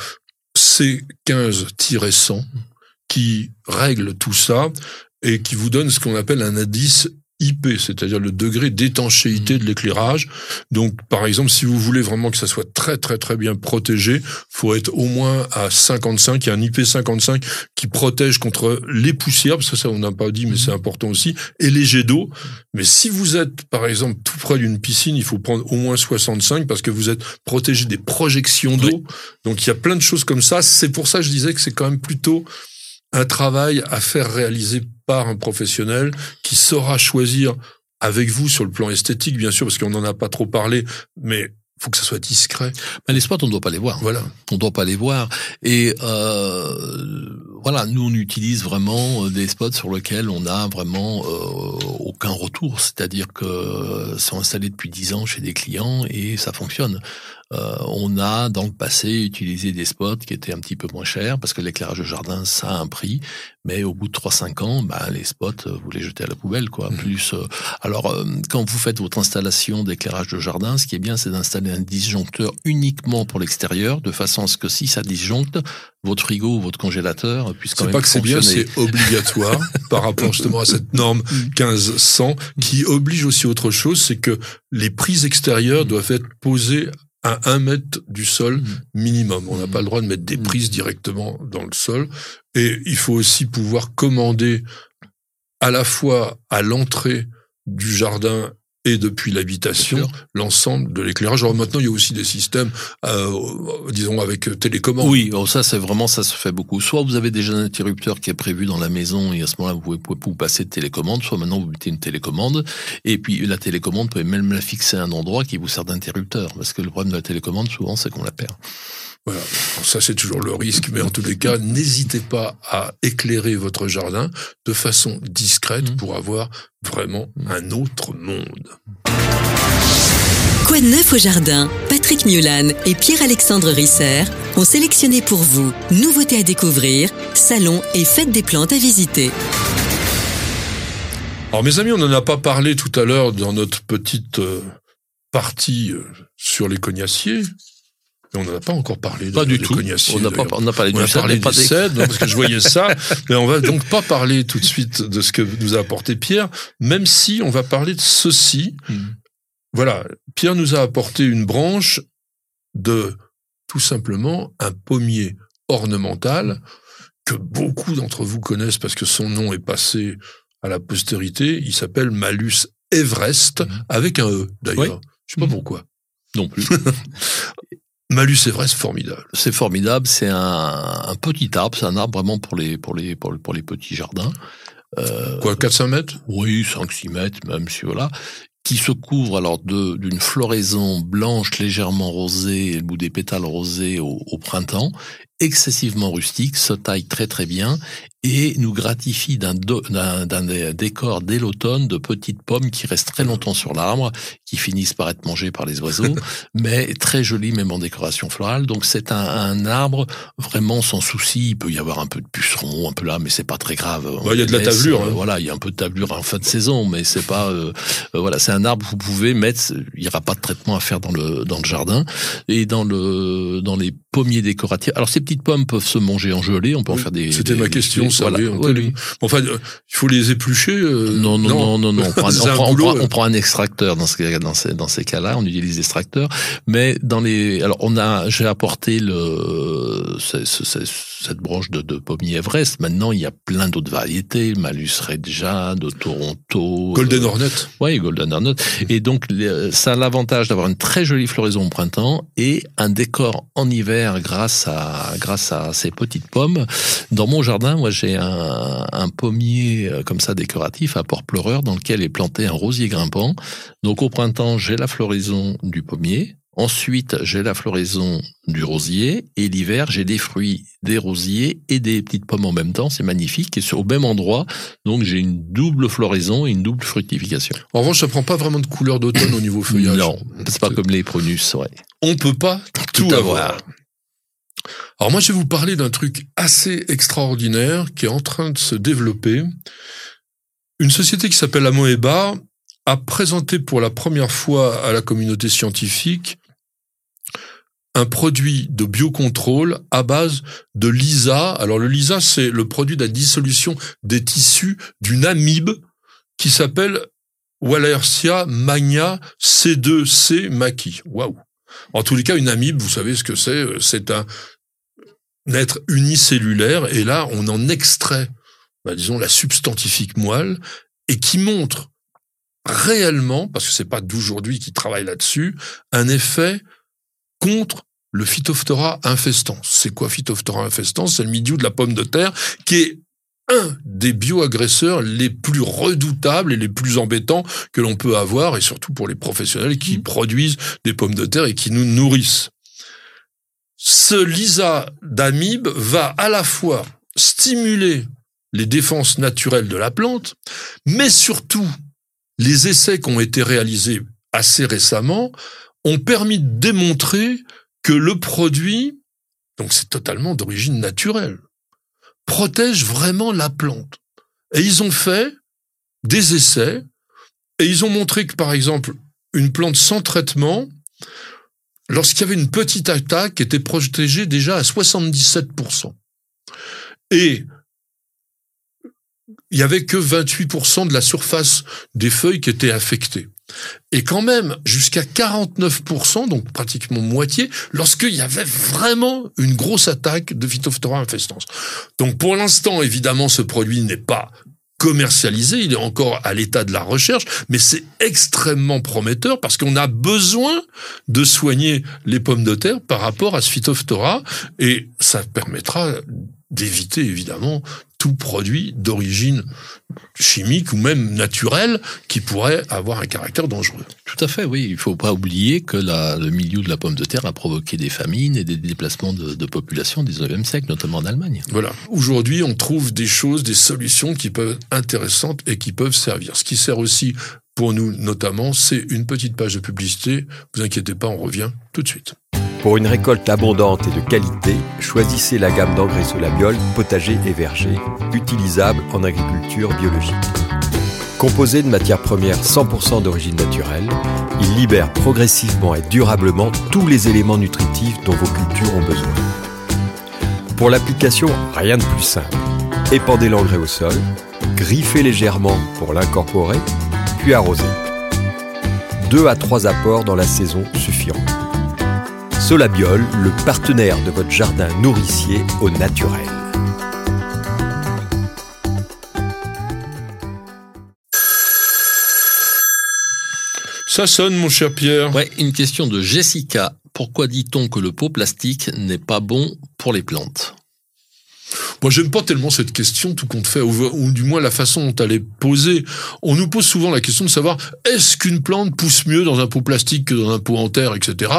C15-100 qui règle tout ça et qui vous donne ce qu'on appelle un indice IP, c'est-à-dire le degré d'étanchéité de l'éclairage. Donc, par exemple, si vous voulez vraiment que ça soit très très très bien protégé, faut être au moins à 55. Il y a un IP 55 qui protège contre les poussières, parce que ça on n'a pas dit, mais c'est important aussi, et les jets d'eau. Mais si vous êtes, par exemple, tout près d'une piscine, il faut prendre au moins 65 parce que vous êtes protégé des projections d'eau. Donc il y a plein de choses comme ça. C'est pour ça que je disais que c'est quand même plutôt un travail à faire réaliser par un professionnel qui saura choisir avec vous sur le plan esthétique, bien sûr, parce qu'on n'en a pas trop parlé, mais faut que ça soit discret. Mais les spots, on ne doit pas les voir. Voilà. On doit pas les voir. Et euh, voilà, nous on utilise vraiment euh, des spots sur lesquels on a vraiment euh, aucun retour. C'est-à-dire que euh, sont installés depuis 10 ans chez des clients et ça fonctionne. Euh, on a dans le passé utilisé des spots qui étaient un petit peu moins chers parce que l'éclairage de jardin ça a un prix, mais au bout de 3-5 ans, bah, les spots euh, vous les jetez à la poubelle quoi. Mhm. Plus euh, alors euh, quand vous faites votre installation d'éclairage de jardin, ce qui est bien c'est d'installer un disjoncteur uniquement pour l'extérieur de façon à ce que si ça disjoncte, votre frigo ou votre congélateur puisse quand C'est même pas que c'est bien, c'est obligatoire [LAUGHS] par rapport justement à cette norme 1500 qui oblige aussi autre chose, c'est que les prises extérieures Mm. doivent être posées à un mètre du sol Mm. minimum. On n'a Mm. pas le droit de mettre des Mm. prises directement dans le sol. Et il faut aussi pouvoir commander à la fois à l'entrée du jardin et depuis l'habitation l'ensemble de l'éclairage. Alors maintenant, il y a aussi des systèmes, euh, disons, avec télécommande. Oui, oh, ça c'est vraiment ça se fait beaucoup. Soit vous avez déjà un interrupteur qui est prévu dans la maison et à ce moment-là vous pouvez, pouvez vous passer de télécommande. Soit maintenant vous mettez une télécommande et puis la télécommande vous pouvez même la fixer à un endroit qui vous sert d'interrupteur parce que le problème de la télécommande souvent c'est qu'on la perd. Voilà. Ça, c'est toujours le risque, mais en tous les cas, n'hésitez pas à éclairer votre jardin de façon discrète Mhm. pour avoir vraiment un autre monde. Quoi de neuf au jardin? Patrick Mulan et Pierre-Alexandre Risser ont sélectionné pour vous nouveautés à découvrir, salons et fêtes des plantes à visiter. Alors, mes amis, on n'en a pas parlé tout à l'heure dans notre petite euh, partie euh, sur les cognaciers. Mais on n'en a pas encore parlé Pas de, du tout. cognaciers, On n'a pas, on a parlé On du a cèdre, parlé mais pas des non, parce que je voyais ça. [LAUGHS] Mais on va donc pas parler tout de suite de ce que nous a apporté Pierre, même si on va parler de ceci. Mhm. Voilà, Pierre nous a apporté une branche de tout simplement un pommier ornemental que beaucoup d'entre vous connaissent parce que son nom est passé à la postérité. Il s'appelle Malus Everest Mhm. avec un E d'ailleurs. Oui. Je sais pas Mhm. pourquoi. non plus. [LAUGHS] Malus Everest, formidable. c'est formidable. C'est un, un petit arbre. C'est un arbre vraiment pour les pour les pour, les- pour les petits jardins. Euh, Quoi, 400 mètres? Oui, 5-6 mètres, même si voilà, qui se couvre alors d'une floraison blanche légèrement rosée, le bout des pétales rosés au, au printemps, excessivement rustique, se taille très très bien et nous gratifie d'un décor dès l'automne de petites pommes qui restent très longtemps sur l'arbre, qui finissent par être mangées par les oiseaux, [LAUGHS] mais très jolies même en décoration florale. Donc c'est un, un arbre vraiment sans souci. Il peut y avoir un peu de pucerons, un peu là, mais c'est pas très grave. Bah, il y a de la euh, hein. Voilà, il y a un peu de tablure en fin de saison, mais c'est pas. euh, euh, voilà, c'est un arbre que vous pouvez mettre. Il y aura pas de traitement à faire dans le dans le jardin et dans le dans les pommiers décoratifs. Alors ces petites pommes peuvent se manger en gelée. On peut en faire des. c'était ma question, ça. Enfin, euh, il faut les éplucher. euh, Non, non, non, non, non. On prend, un, extracteur dans, ce, cas- dans ces, dans ces cas-là. On utilise l'extracteur. Mais dans les, alors on a, j'ai apporté le, cette branche de, de pommier Everest. Maintenant, il y a plein d'autres variétés. Malus Red Jade, de Toronto. Golden euh, Hornet. oui, Golden Arnott. Et donc, les- ça a l'avantage d'avoir une très jolie floraison au printemps et un décor en hiver grâce à, grâce à ces petites pommes. Dans mon jardin, moi, j'ai un, un pommier euh, comme ça décoratif à port-pleureur dans lequel est planté un rosier grimpant. Donc, au printemps, j'ai la floraison du pommier. Ensuite, j'ai la floraison du rosier et l'hiver, j'ai des fruits, des rosiers et des petites pommes en même temps. C'est magnifique et c'est au même endroit. Donc, j'ai une double floraison et une double fructification. En revanche, ça prend pas vraiment de couleur d'automne au niveau feuillage. Non, c'est pas comme les prunus, ouais. On peut pas tout, Tout avoir. avoir. Alors moi, je vais vous parler d'un truc assez extraordinaire qui est en train de se développer. Une société qui s'appelle Amoeba a présenté pour la première fois à la communauté scientifique un produit de biocontrôle à base de LISA. Alors le LISA, c'est le produit de la dissolution des tissus d'une amibe qui s'appelle Wallersia magna C2C maki. Waouh En tous les cas, une amibe, vous savez ce que c'est C'est un être unicellulaire et là, on en extrait, bah, disons, la substantifique moelle et qui montre réellement, parce que c'est pas d'aujourd'hui qui travaille là-dessus, un effet contre le Phytophthora infestans. C'est quoi Phytophthora infestans C'est le milieu de la pomme de terre qui est un des bioagresseurs les plus redoutables et les plus embêtants que l'on peut avoir, et surtout pour les professionnels qui Mhm. produisent des pommes de terre et qui nous nourrissent. Ce lisa d'amibe va à la fois stimuler les défenses naturelles de la plante, mais surtout les essais qui ont été réalisés assez récemment ont permis de démontrer que le produit, donc c'est totalement d'origine naturelle, protège vraiment la plante. Et ils ont fait des essais et ils ont montré que, par exemple, une plante sans traitement, lorsqu'il y avait une petite attaque, était protégée déjà à 77%. Et il y avait que 28% de la surface des feuilles qui étaient affectées. Et quand même, jusqu'à 49%, donc pratiquement moitié, lorsqu'il y avait vraiment une grosse attaque de Phytophthora infestans. Donc pour l'instant, évidemment, ce produit n'est pas commercialisé, il est encore à l'état de la recherche, mais c'est extrêmement prometteur parce qu'on a besoin de soigner les pommes de terre par rapport à ce phytophthora et ça permettra d'éviter évidemment tout produit d'origine chimique ou même naturelle qui pourrait avoir un caractère dangereux. Tout à fait, oui. Il faut pas oublier que le milieu de la pomme de terre a provoqué des famines et des déplacements de, de population du 19e siècle, notamment en Allemagne. Voilà. Aujourd'hui, on trouve des choses, des solutions qui peuvent être intéressantes et qui peuvent servir. Ce qui sert aussi pour nous notamment, c'est une petite page de publicité. Vous inquiétez pas, on revient tout de suite. Pour une récolte abondante et de qualité, choisissez la gamme d'engrais Solabiol potager et verger, utilisable en agriculture biologique. Composé de matières premières 100% d'origine naturelle, il libère progressivement et durablement tous les éléments nutritifs dont vos cultures ont besoin. Pour l'application, rien de plus simple. Épandez l'engrais au sol, griffez légèrement pour l'incorporer, puis arrosez. Deux à trois apports dans la saison suffiront. Solabiol, le partenaire de votre jardin nourricier au naturel. Ça sonne, mon cher Pierre. Ouais, une question de Jessica. Pourquoi dit-on que le pot plastique n'est pas bon pour les plantes? Moi, j'aime pas tellement cette question, tout compte fait, ou, du moins la façon dont elle est posée. On nous pose souvent la question de savoir est-ce qu'une plante pousse mieux dans un pot plastique que dans un pot en terre, etc.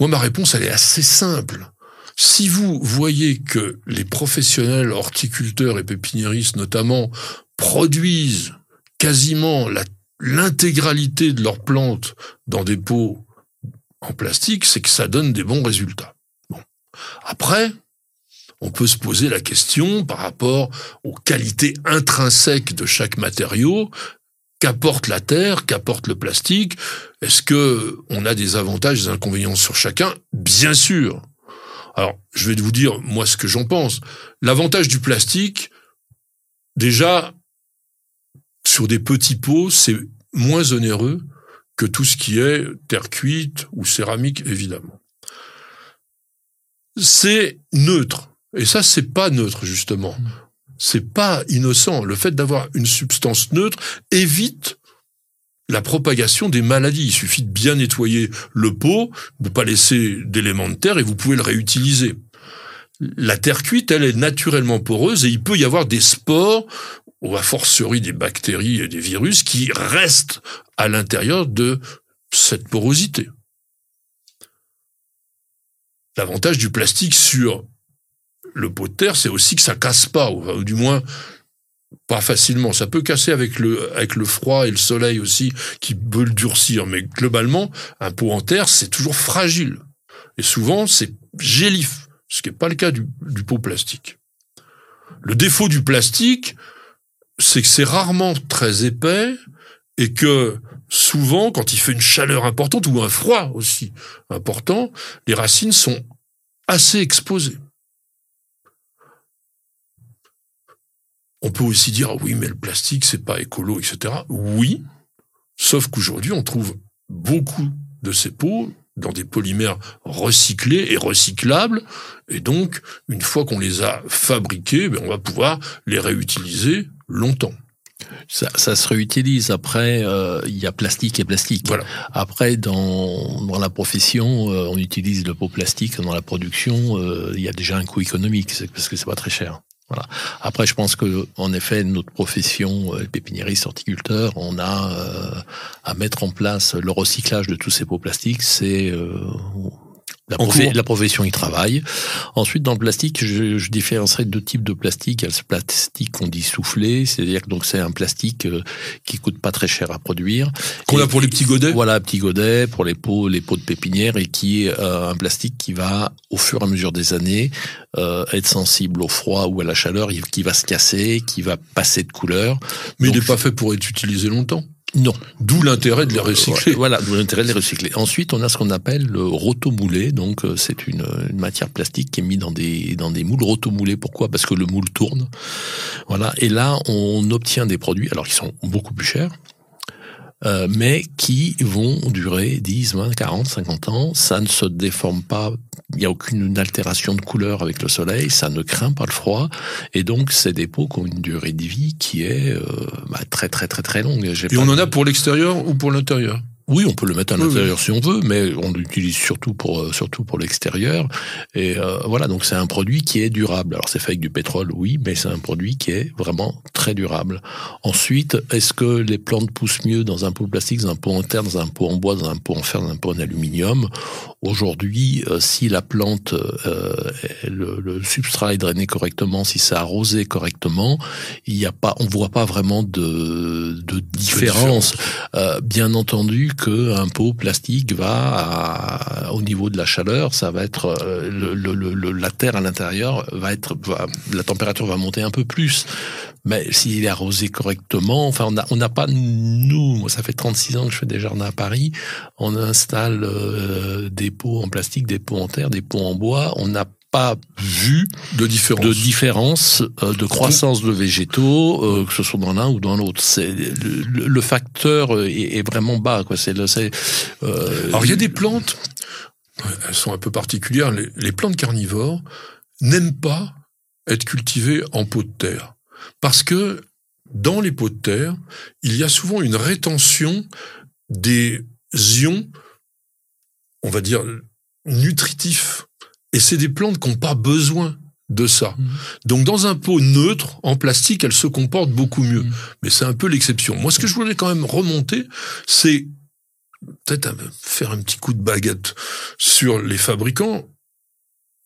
Moi, ma réponse, elle est assez simple. Si vous voyez que les professionnels horticulteurs et pépiniéristes notamment produisent quasiment l'intégralité de leurs plantes dans des pots en plastique, c'est que ça donne des bons résultats. Bon. Après, on peut se poser la question par rapport aux qualités intrinsèques de chaque matériau qu'apporte la terre, qu'apporte le plastique. Est-ce que on a des avantages, des inconvénients sur chacun? Bien sûr. Alors, je vais vous dire moi ce que j'en pense. L'avantage du plastique, déjà, sur des petits pots, c'est moins onéreux que tout ce qui est terre cuite ou céramique, évidemment. C'est neutre. Et ça, c'est pas neutre, justement c'est pas innocent. Le fait d'avoir une substance neutre évite la propagation des maladies. Il suffit de bien nettoyer le pot, de pas laisser d'éléments de terre et vous pouvez le réutiliser. La terre cuite, elle est naturellement poreuse et il peut y avoir des spores ou à fortiori des bactéries et des virus qui restent à l'intérieur de cette porosité. L'avantage du plastique sur le pot de terre, c'est aussi que ça casse pas, ou, du moins pas facilement. Ça peut casser avec le avec le froid et le soleil aussi, qui peut le durcir. Mais globalement, un pot en terre, c'est toujours fragile. Et souvent, c'est gélif, ce qui n'est pas le cas du, du pot plastique. Le défaut du plastique, c'est que c'est rarement très épais et que souvent, quand il fait une chaleur importante ou un froid aussi important, les racines sont assez exposées. On peut aussi dire ah oui, mais le plastique c'est pas écolo, etc. Oui, sauf qu'aujourd'hui on trouve beaucoup de ces pots dans des polymères recyclés et recyclables, et donc une fois qu'on les a fabriqués, ben, on va pouvoir les réutiliser longtemps. Ça, ça, se réutilise. Après, euh, il y a plastique et plastique. Voilà. Après, dans, dans la profession, euh, on utilise le pot plastique. Dans la production, euh, il y a déjà un coût économique, parce que c'est pas très cher. Voilà. Après, je pense que, en effet, notre profession, euh, pépiniériste, horticulteur, on a euh, à mettre en place le recyclage de tous ces pots plastiques. C'est euh, La, cours. la profession y travaille. Ensuite, dans le plastique, je, je différencierai deux types de plastique. Il y a ce plastique qu'on dit soufflé, c'est-à-dire que donc c'est un plastique euh, qui coûte pas très cher à produire. Qu'on a pour les petits godets Voilà, petit godet pour les pots, les pots de pépinière et qui est euh, un plastique qui va, au fur et à mesure des années, euh, être sensible au froid ou à la chaleur, qui va se casser, qui va passer de couleur. Mais il n'est pas fait pour être utilisé longtemps. Non. D'où l'intérêt de les recycler. Voilà, d'où l'intérêt de les recycler. Ensuite, on a ce qu'on appelle le rotomoulé. Donc, euh, c'est une, une matière plastique qui est mise dans des, dans des moules rotomoulés. Pourquoi? Parce que le moule tourne. Voilà. Et là, on obtient des produits, alors qui sont beaucoup plus chers, euh, mais qui vont durer 10, 20, 40, 50 ans. Ça ne se déforme pas. Il n'y a aucune altération de couleur avec le soleil. Ça ne craint pas le froid. Et donc, c'est des pots qui ont une durée de vie qui est euh, bah, très, très, très, très longue. Et pas on en a pour l'extérieur ou pour l'intérieur? Oui, on peut le mettre à Oui, l'intérieur si on veut, mais on l'utilise surtout pour euh, surtout pour l'extérieur. Et euh, voilà, donc c'est un produit qui est durable. Alors c'est fait avec du pétrole, oui, mais c'est un produit qui est vraiment très durable. Ensuite, est-ce que les plantes poussent mieux dans un pot plastique, dans un pot en terre, dans un pot en bois, dans un pot en fer, dans un pot en aluminium? Aujourd'hui, euh, si la plante, euh, le, le substrat est drainé correctement, si c'est arrosé correctement, il n'y a pas, on voit pas vraiment de, de différence. Euh, bien entendu que un pot plastique va à- au niveau de la chaleur, ça va être euh, le, le- la terre à l'intérieur va être va- la température va monter un peu plus. Mais s'il est arrosé correctement, enfin on a- on n'a pas nous, moi ça fait 36 ans que je fais des jardins à Paris, on installe euh, des pots en plastique, des pots en terre, des pots en bois, on n'a pas vu de différence. de différence euh, de croissance de végétaux, euh, que ce soit dans l'un ou dans l'autre. C'est le, facteur est, est vraiment bas. Quoi. C'est le, c'est, euh, Alors il y a des plantes, elles sont un peu particulières. Les, les plantes carnivores n'aiment pas être cultivées en pot de terre parce que dans les pots de terre, il y a souvent une rétention des ions, on va dire nutritifs, et c'est des plantes qui n'ont pas besoin de ça. Mhm. Donc dans un pot neutre en plastique, elles se comportent beaucoup mieux. Mhm. Mais c'est un peu l'exception. Moi, ce que je voulais quand même remonter, c'est peut-être faire un petit coup de baguette sur les fabricants.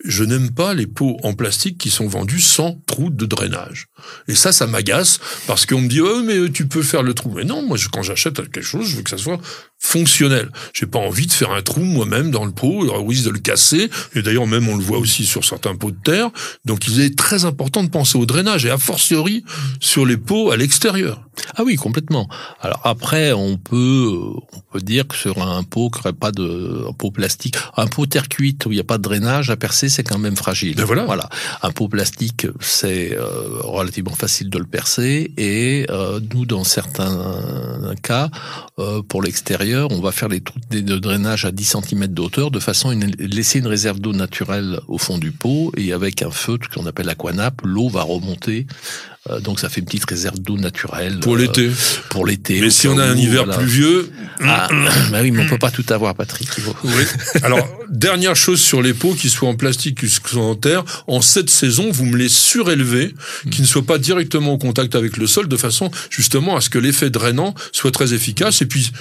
Je n'aime pas les pots en plastique qui sont vendus sans trou de drainage. Et ça, ça m'agace parce qu'on me dit oh mais tu peux faire le trou. Mais non, moi quand j'achète quelque chose, je veux que ça soit fonctionnel. J'ai pas envie de faire un trou moi-même dans le pot, au risque de le casser. Et d'ailleurs même on le voit aussi sur certains pots de terre. Donc il est très important de penser au drainage et a fortiori sur les pots à l'extérieur. Ah oui, complètement. Alors après, on peut on peut dire que sur un pot qui n'aurait pas de un pot plastique, un pot terre cuite où il n'y a pas de drainage à percer, c'est quand même fragile. Ben voilà. Voilà. Un pot plastique, c'est euh, relativement facile de le percer et euh, nous, dans certains cas, euh, pour l'extérieur, on va faire les trous de drainage à 10 cm de hauteur de façon à laisser une réserve d'eau naturelle au fond du pot et avec un feutre qu'on appelle aquanape, l'eau va remonter. Euh, donc ça fait une petite réserve d'eau naturelle Pour euh, l'été. Pour l'été. Mais si on a un où, hiver voilà. pluvieux, Ah, [COUGHS] bah oui, mais on peut pas tout avoir, Patrick. Oui. Alors, dernière chose sur les pots, qu'ils soient en plastique, qu'ils soient en terre, en cette saison, vous me les surélevez, qu'ils ne soient pas directement au contact avec le sol, de façon justement à ce que l'effet drainant soit très efficace. Et puis,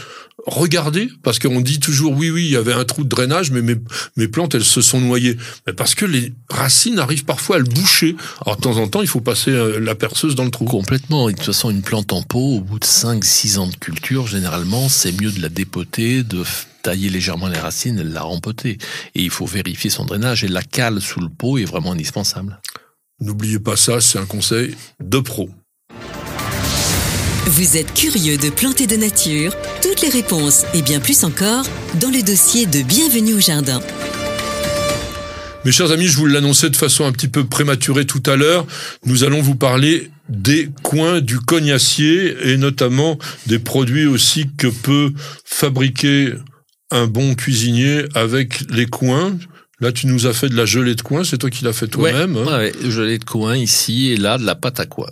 regardez, parce qu'on dit toujours, oui, oui, il y avait un trou de drainage, mais mes, mes plantes, elles se sont noyées. Mais parce que les racines arrivent parfois à le boucher. Alors, de temps en temps, il faut passer euh, la perceuse dans le trou. Complètement. Et de toute façon, une plante en pot, au bout de 5-6 ans de culture, généralement, c'est mieux de la dépoter, de tailler légèrement les racines et de la rempoter. Et il faut vérifier son drainage. Et la cale sous le pot est vraiment indispensable. N'oubliez pas ça, c'est un conseil de pro. Vous êtes curieux de planter de nature? Toutes les réponses et bien plus encore dans le dossier de Bienvenue au jardin. Mes chers amis, je vous l'annonçais de façon un petit peu prématurée tout à l'heure. Nous allons vous parler des coins du cognacier et notamment des produits aussi que peut fabriquer un bon cuisinier avec les coins. Là, tu nous as fait de la gelée de coin, c'est toi qui l'as fait toi-même. hein? Ouais, je l'ai de coin ici et là, de la pâte à quoi.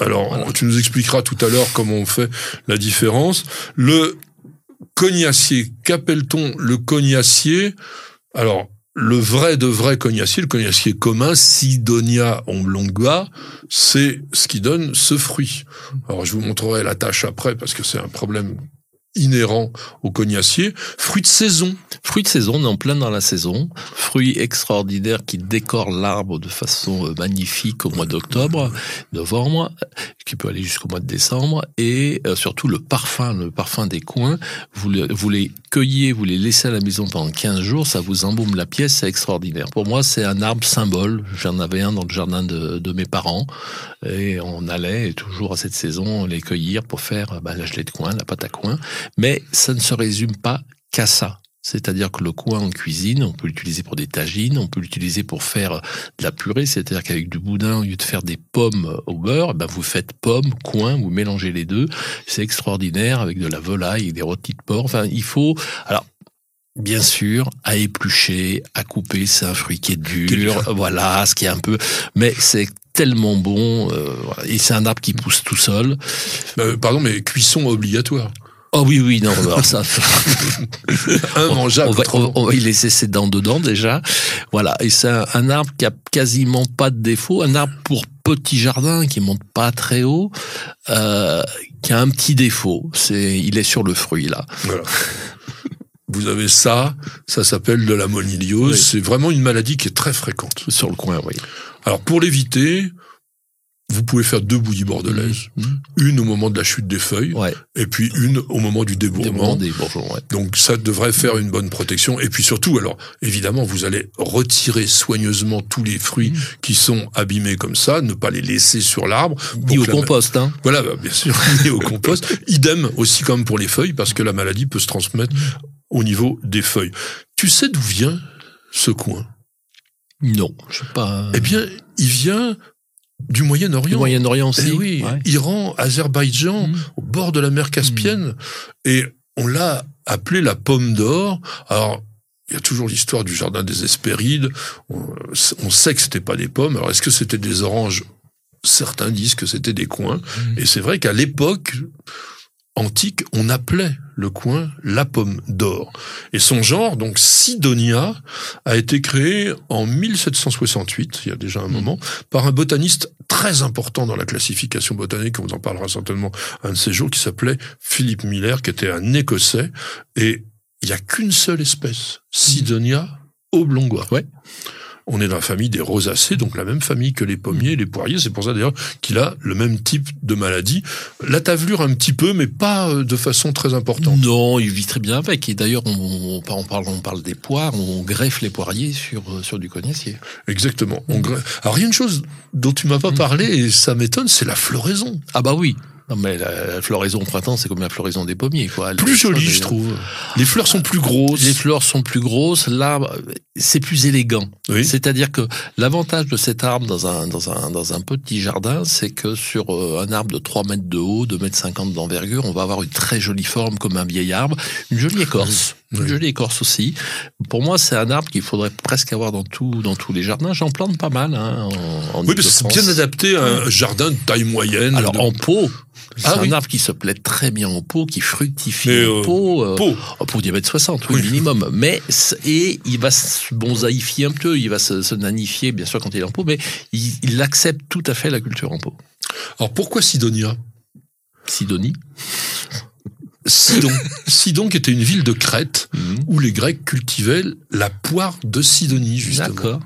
Alors, tu nous expliqueras tout à l'heure comment on fait la différence. Le cognacier, qu'appelle-t-on le cognacier? Alors, le vrai de vrai cognacier, le cognacier commun, Sidonia oblongua, c'est ce qui donne ce fruit. Alors, je vous montrerai la tâche après parce que c'est un problème inhérent au cognacier. Fruit de saison. Fruit de saison, on est en plein dans la saison. Fruit extraordinaire qui décore l'arbre de façon euh, magnifique au mois d'octobre, novembre, qui peut aller jusqu'au mois de décembre. Et euh, surtout le parfum, le parfum des coins. Vous, vous les cueillez, vous les laissez à la maison pendant 15 jours, ça vous embaume la pièce, c'est extraordinaire. Pour moi, c'est un arbre symbole. J'en avais un dans le jardin de, de, mes parents. Et on allait toujours à cette saison les cueillir pour faire bah, la gelée de coin, la pâte à coin. Mais ça ne se résume pas qu'à ça. C'est-à-dire que le coin en cuisine, on peut l'utiliser pour des tagines, on peut l'utiliser pour faire de la purée, c'est-à-dire qu'avec du boudin, au lieu de faire des pommes au beurre, ben vous faites pommes, coin, vous mélangez les deux. C'est extraordinaire avec de la volaille des rôtis de porc. Enfin, il faut... Alors, Bien sûr, à éplucher, à couper, c'est un fruit qui est dur, voilà, ce qui est un peu, mais c'est tellement bon, euh, et c'est un arbre qui pousse tout seul. Euh, pardon, mais cuisson obligatoire. Oh oui, oui, non, [LAUGHS] alors ça. Immangeable. On va, on va y laisser ses dents dedans déjà. Voilà. Et c'est un, arbre qui a quasiment pas de défaut. Un arbre pour petit jardin qui monte pas très haut, euh, qui a un petit défaut. C'est, il est sur le fruit là. Voilà. Vous avez ça, ça s'appelle de la moniliose. C'est vraiment une maladie qui est très fréquente. Sur le coin, oui. Alors pour l'éviter, vous pouvez faire deux bouillies bordelaises. Mmh. Une au moment de la chute des feuilles, et puis une au moment du débourrement. Des bourgeons, ouais. Donc ça devrait faire une bonne protection. Et puis surtout, alors évidemment, vous allez retirer soigneusement tous les fruits mmh. qui sont abîmés comme ça, ne pas les laisser sur l'arbre. Ni au compost, hein. Voilà, bah, bien sûr, [LAUGHS] ni au compost. Idem aussi comme pour les feuilles, parce que la maladie peut se transmettre au niveau des feuilles. Tu sais d'où vient ce coin? Non, je sais pas. Eh bien, il vient du Moyen-Orient. Du Moyen-Orient aussi. Eh oui, Iran, Azerbaïdjan, mmh. au bord de la mer Caspienne. Mmh. Et on l'a appelé la pomme d'or. Alors, il y a toujours l'histoire du jardin des Hespérides. On, sait que c'était pas des pommes. Alors, est-ce que c'était des oranges? Certains disent que c'était des coins. Mmh. Et c'est vrai qu'à l'époque, antique, on appelait le coin la pomme d'or. Et son genre, donc Sidonia, a été créé en 1768, il y a déjà un hmm. moment, par un botaniste très important dans la classification botanique, on vous en parlera certainement un de ces jours, qui s'appelait Philippe Miller, qui était un Écossais, et il n'y a qu'une seule espèce, Sidonia oblongois. Ouais on est dans la famille des rosacées, donc la même famille que les pommiers et les poiriers. C'est pour ça d'ailleurs qu'il a le même type de maladie. La tavelure un petit peu, mais pas euh, de façon très importante. Non, il vit très bien avec. Et d'ailleurs, on, parle, on parle des poires, on greffe les poiriers sur, euh, sur du cognacier. Exactement. On greffe. Alors, il y a une chose dont tu m'as pas mm. parlé et ça m'étonne, c'est la floraison. Ah bah oui. Non, mais la, floraison au printemps, c'est comme la floraison des pommiers, quoi. Plus jolie, je trouve. Les fleurs sont plus grosses. Les fleurs sont plus grosses. L'arbre, c'est plus élégant. Oui. C'est-à-dire que l'avantage de cet arbre dans un, dans un, dans un petit jardin, c'est que sur euh, un arbre de 3 mètres de haut, 2 mètres 50 d'envergure, on va avoir une très jolie forme comme un vieil arbre, une jolie écorce. Une jolie écorce aussi. Pour moi, c'est un arbre qu'il faudrait presque avoir dans tout, dans tous les jardins. J'en plante pas mal, hein, en, Oui, parce que c'est bien adapté à un jardin de taille moyenne. Alors, en pot, c'est ah un arbre qui se plaît très bien en pot, qui fructifie en euh, pot. Euh, pot. Oh, pour diabète 60, oui, minimum. Mais, et il va se bonsaïfier un peu, il va se, se nanifier, bien sûr, quand il est en pot, mais il, il accepte tout à fait la culture en pot. Alors pourquoi Sidonia? Sidonie Sidon. [LAUGHS] Sidon qui était une ville de Crète mhm. où les Grecs cultivaient la poire de Sidonie justement.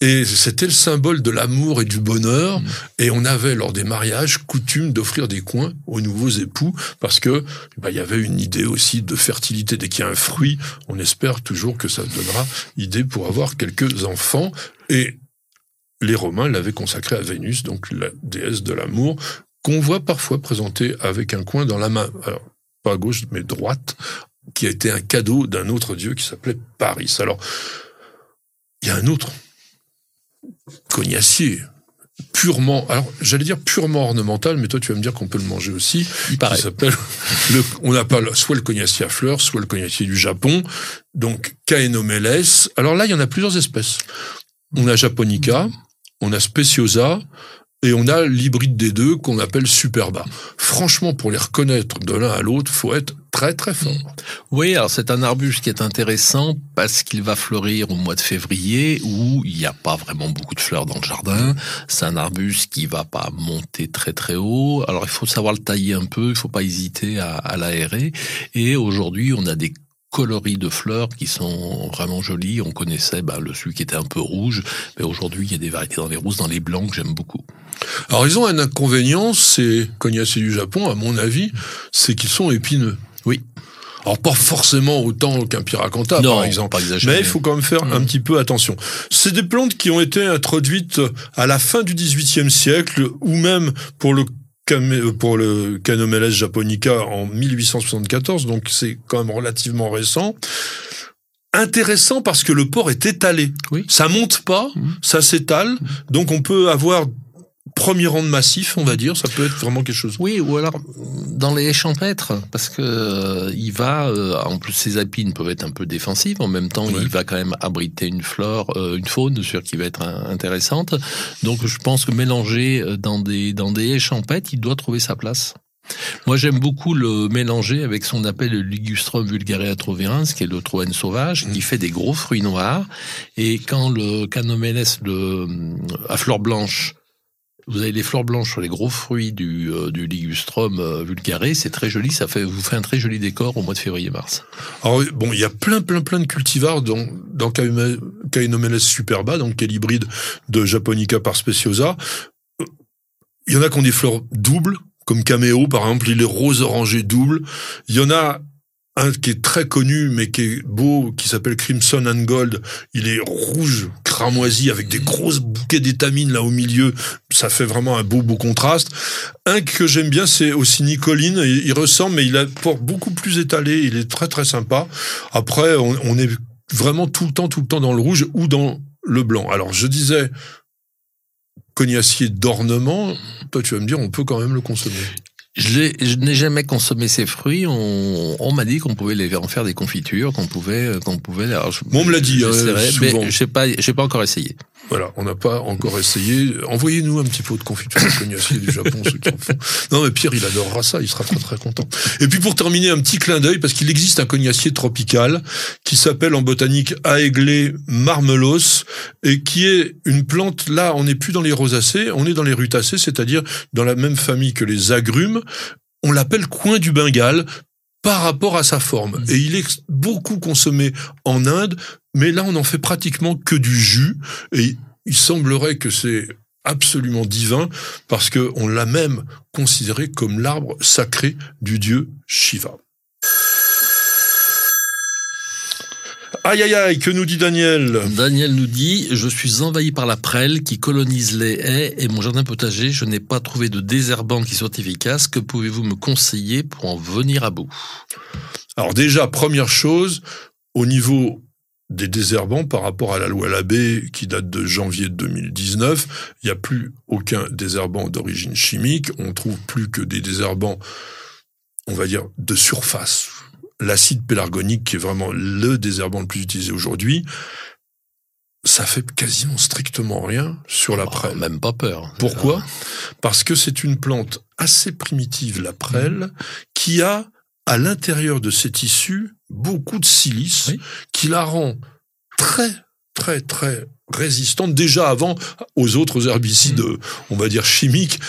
Et c'était le symbole de l'amour et du bonheur. Mhm. Et on avait lors des mariages coutume d'offrir des coins aux nouveaux époux parce que bah, il y avait une idée aussi de fertilité. Dès qu'il y a un fruit, on espère toujours que ça donnera idée pour avoir quelques enfants. Et les Romains l'avaient consacré à Vénus, donc la déesse de l'amour, qu'on voit parfois présentée avec un coin dans la main. Alors, pas à gauche, mais droite, qui a été un cadeau d'un autre dieu qui s'appelait Paris. Alors, il y a un autre cognacier, purement, alors j'allais dire purement ornemental, mais toi tu vas me dire qu'on peut le manger aussi. Il paraît. s'appelle, le, on appelle soit le cognacier à fleurs, soit le cognacier du Japon. Donc Caenomélès. Alors là, il y en a plusieurs espèces. On a Japonica, on a Speciosa, et on a l'hybride des deux qu'on appelle Superba. Franchement, pour les reconnaître de l'un à l'autre, faut être très très fort. Oui, alors c'est un arbuste qui est intéressant parce qu'il va fleurir au mois de février où il n'y a pas vraiment beaucoup de fleurs dans le jardin. C'est un arbuste qui va pas monter très très haut. Alors il faut savoir le tailler un peu, il faut pas hésiter à, à l'aérer. Et aujourd'hui, on a des coloris de fleurs qui sont vraiment jolies. On connaissait bah, le celui qui était un peu rouge, mais aujourd'hui il y a des variétés dans les rousses, dans les blancs que j'aime beaucoup. Alors ils ont un inconvénient, c'est Cognacier du Japon, à mon avis, c'est qu'ils sont épineux. Oui. Alors pas forcément autant qu'un piracanta Non, par exemple, pas mais il faut quand même faire un Mm. petit peu attention. C'est des plantes qui ont été introduites à la fin du XVIIIe siècle ou même pour le pour le Canomeles japonica en 1874, donc c'est quand même relativement récent. Intéressant parce que le port est étalé. Oui. Ça monte pas, Mhm. ça s'étale, donc on peut avoir premier rang de massif, on va dire, ça peut être vraiment quelque chose. Oui, ou alors dans les champêtres, parce que euh, il va, euh, en plus ses épines peuvent être un peu défensives, en même temps Ouais. il va quand même abriter une flore, euh, une faune sûr qui va être euh, intéressante. Donc je pense que mélanger euh, dans des dans des haies champêtres, il doit trouver sa place. Moi, j'aime beaucoup le mélanger avec son appel le Ligustrum vulgare troverans, qui est le troène sauvage, qui fait des gros fruits noirs. Et quand le Canomeles le, à fleurs blanches, vous avez les fleurs blanches sur les gros fruits du, euh, du Ligustrum euh, vulgare, c'est très joli, ça fait, vous fait un très joli décor au mois de février-mars. Alors bon, il y a plein, plein, plein de cultivars dans Cainomeles superba, donc qui est l'hybride de Japonica par speciosa. Euh, Il y en a qui ont des fleurs doubles, comme Cameo par exemple, il est rose orangé double. Il y en a un qui est très connu mais qui est beau, qui s'appelle Crimson and Gold. Il est rouge, cramoisi, avec des grosses bouquets d'étamines là au milieu. Ça fait vraiment un beau, beau contraste. Un que j'aime bien, c'est aussi Nicoline. Il, il ressemble, mais il a port beaucoup plus étalé. Il est très, très sympa. Après, on, on est vraiment tout le temps, tout le temps dans le rouge ou dans le blanc. Alors, je disais, cognacier d'ornement, toi, tu vas me dire, on peut quand même le consommer. Je, n'ai jamais consommé ces fruits. On, on m'a dit qu'on pouvait les en faire des confitures, qu'on pouvait, qu'on pouvait. alors je- Bon, on me l'a dit, euh, souvent. mais j'ai pas, j'ai pas encore essayé. Voilà, on n'a pas encore essayé. Envoyez-nous un petit pot de confiture de cognacier du Japon, ceux qui en font. Non, mais Pierre, il adorera ça, il sera très très content. Et puis pour terminer, un petit clin d'œil, parce qu'il existe un cognacier tropical qui s'appelle en botanique Aegle marmelos, et qui est une plante, là, on n'est plus dans les rosacées, on est dans les rutacées, c'est-à-dire dans la même famille que les agrumes. On l'appelle coin du Bengale par rapport à sa forme. Et il est beaucoup consommé en Inde, mais là, on n'en fait pratiquement que du jus. Et il semblerait que c'est absolument divin parce que on l'a même considéré comme l'arbre sacré du dieu Shiva. Aïe aïe aïe, que nous dit Daniel? Daniel nous dit Je suis envahi par la prêle qui colonise les haies et mon jardin potager. Je n'ai pas trouvé de désherbant qui soit efficace. Que pouvez-vous me conseiller pour en venir à bout? Alors déjà, première chose, au niveau des désherbants par rapport à la loi Labbé qui date de janvier 2019, il n'y a plus aucun désherbant d'origine chimique, on trouve plus que des désherbants, on va dire, de surface. L'acide pélargonique, qui est vraiment le désherbant le plus utilisé aujourd'hui, ça fait quasiment strictement rien sur la Oh, prêle. Même pas peur. Pourquoi? Parce que c'est une plante assez primitive, la prêle, qui a à l'intérieur de ses tissus beaucoup de silice Oui. qui la rend très, très, très résistante. Déjà avant, aux autres herbicides, on va dire chimiques,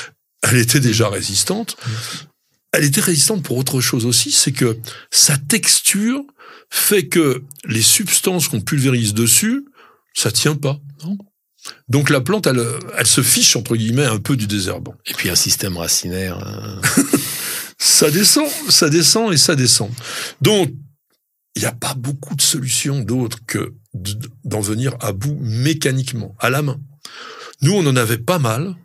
elle était déjà résistante. Elle était résistante pour autre chose aussi, c'est que sa texture fait que les substances qu'on pulvérise dessus, ça tient pas. Non? Donc la plante, elle, elle se fiche entre guillemets un peu du désherbant. Et puis un système racinaire. euh, [LAUGHS] Ça descend, ça descend et ça descend. Donc il n'y a pas beaucoup de solutions d'autres que d'en venir à bout mécaniquement, à la main. Nous, on en avait pas mal,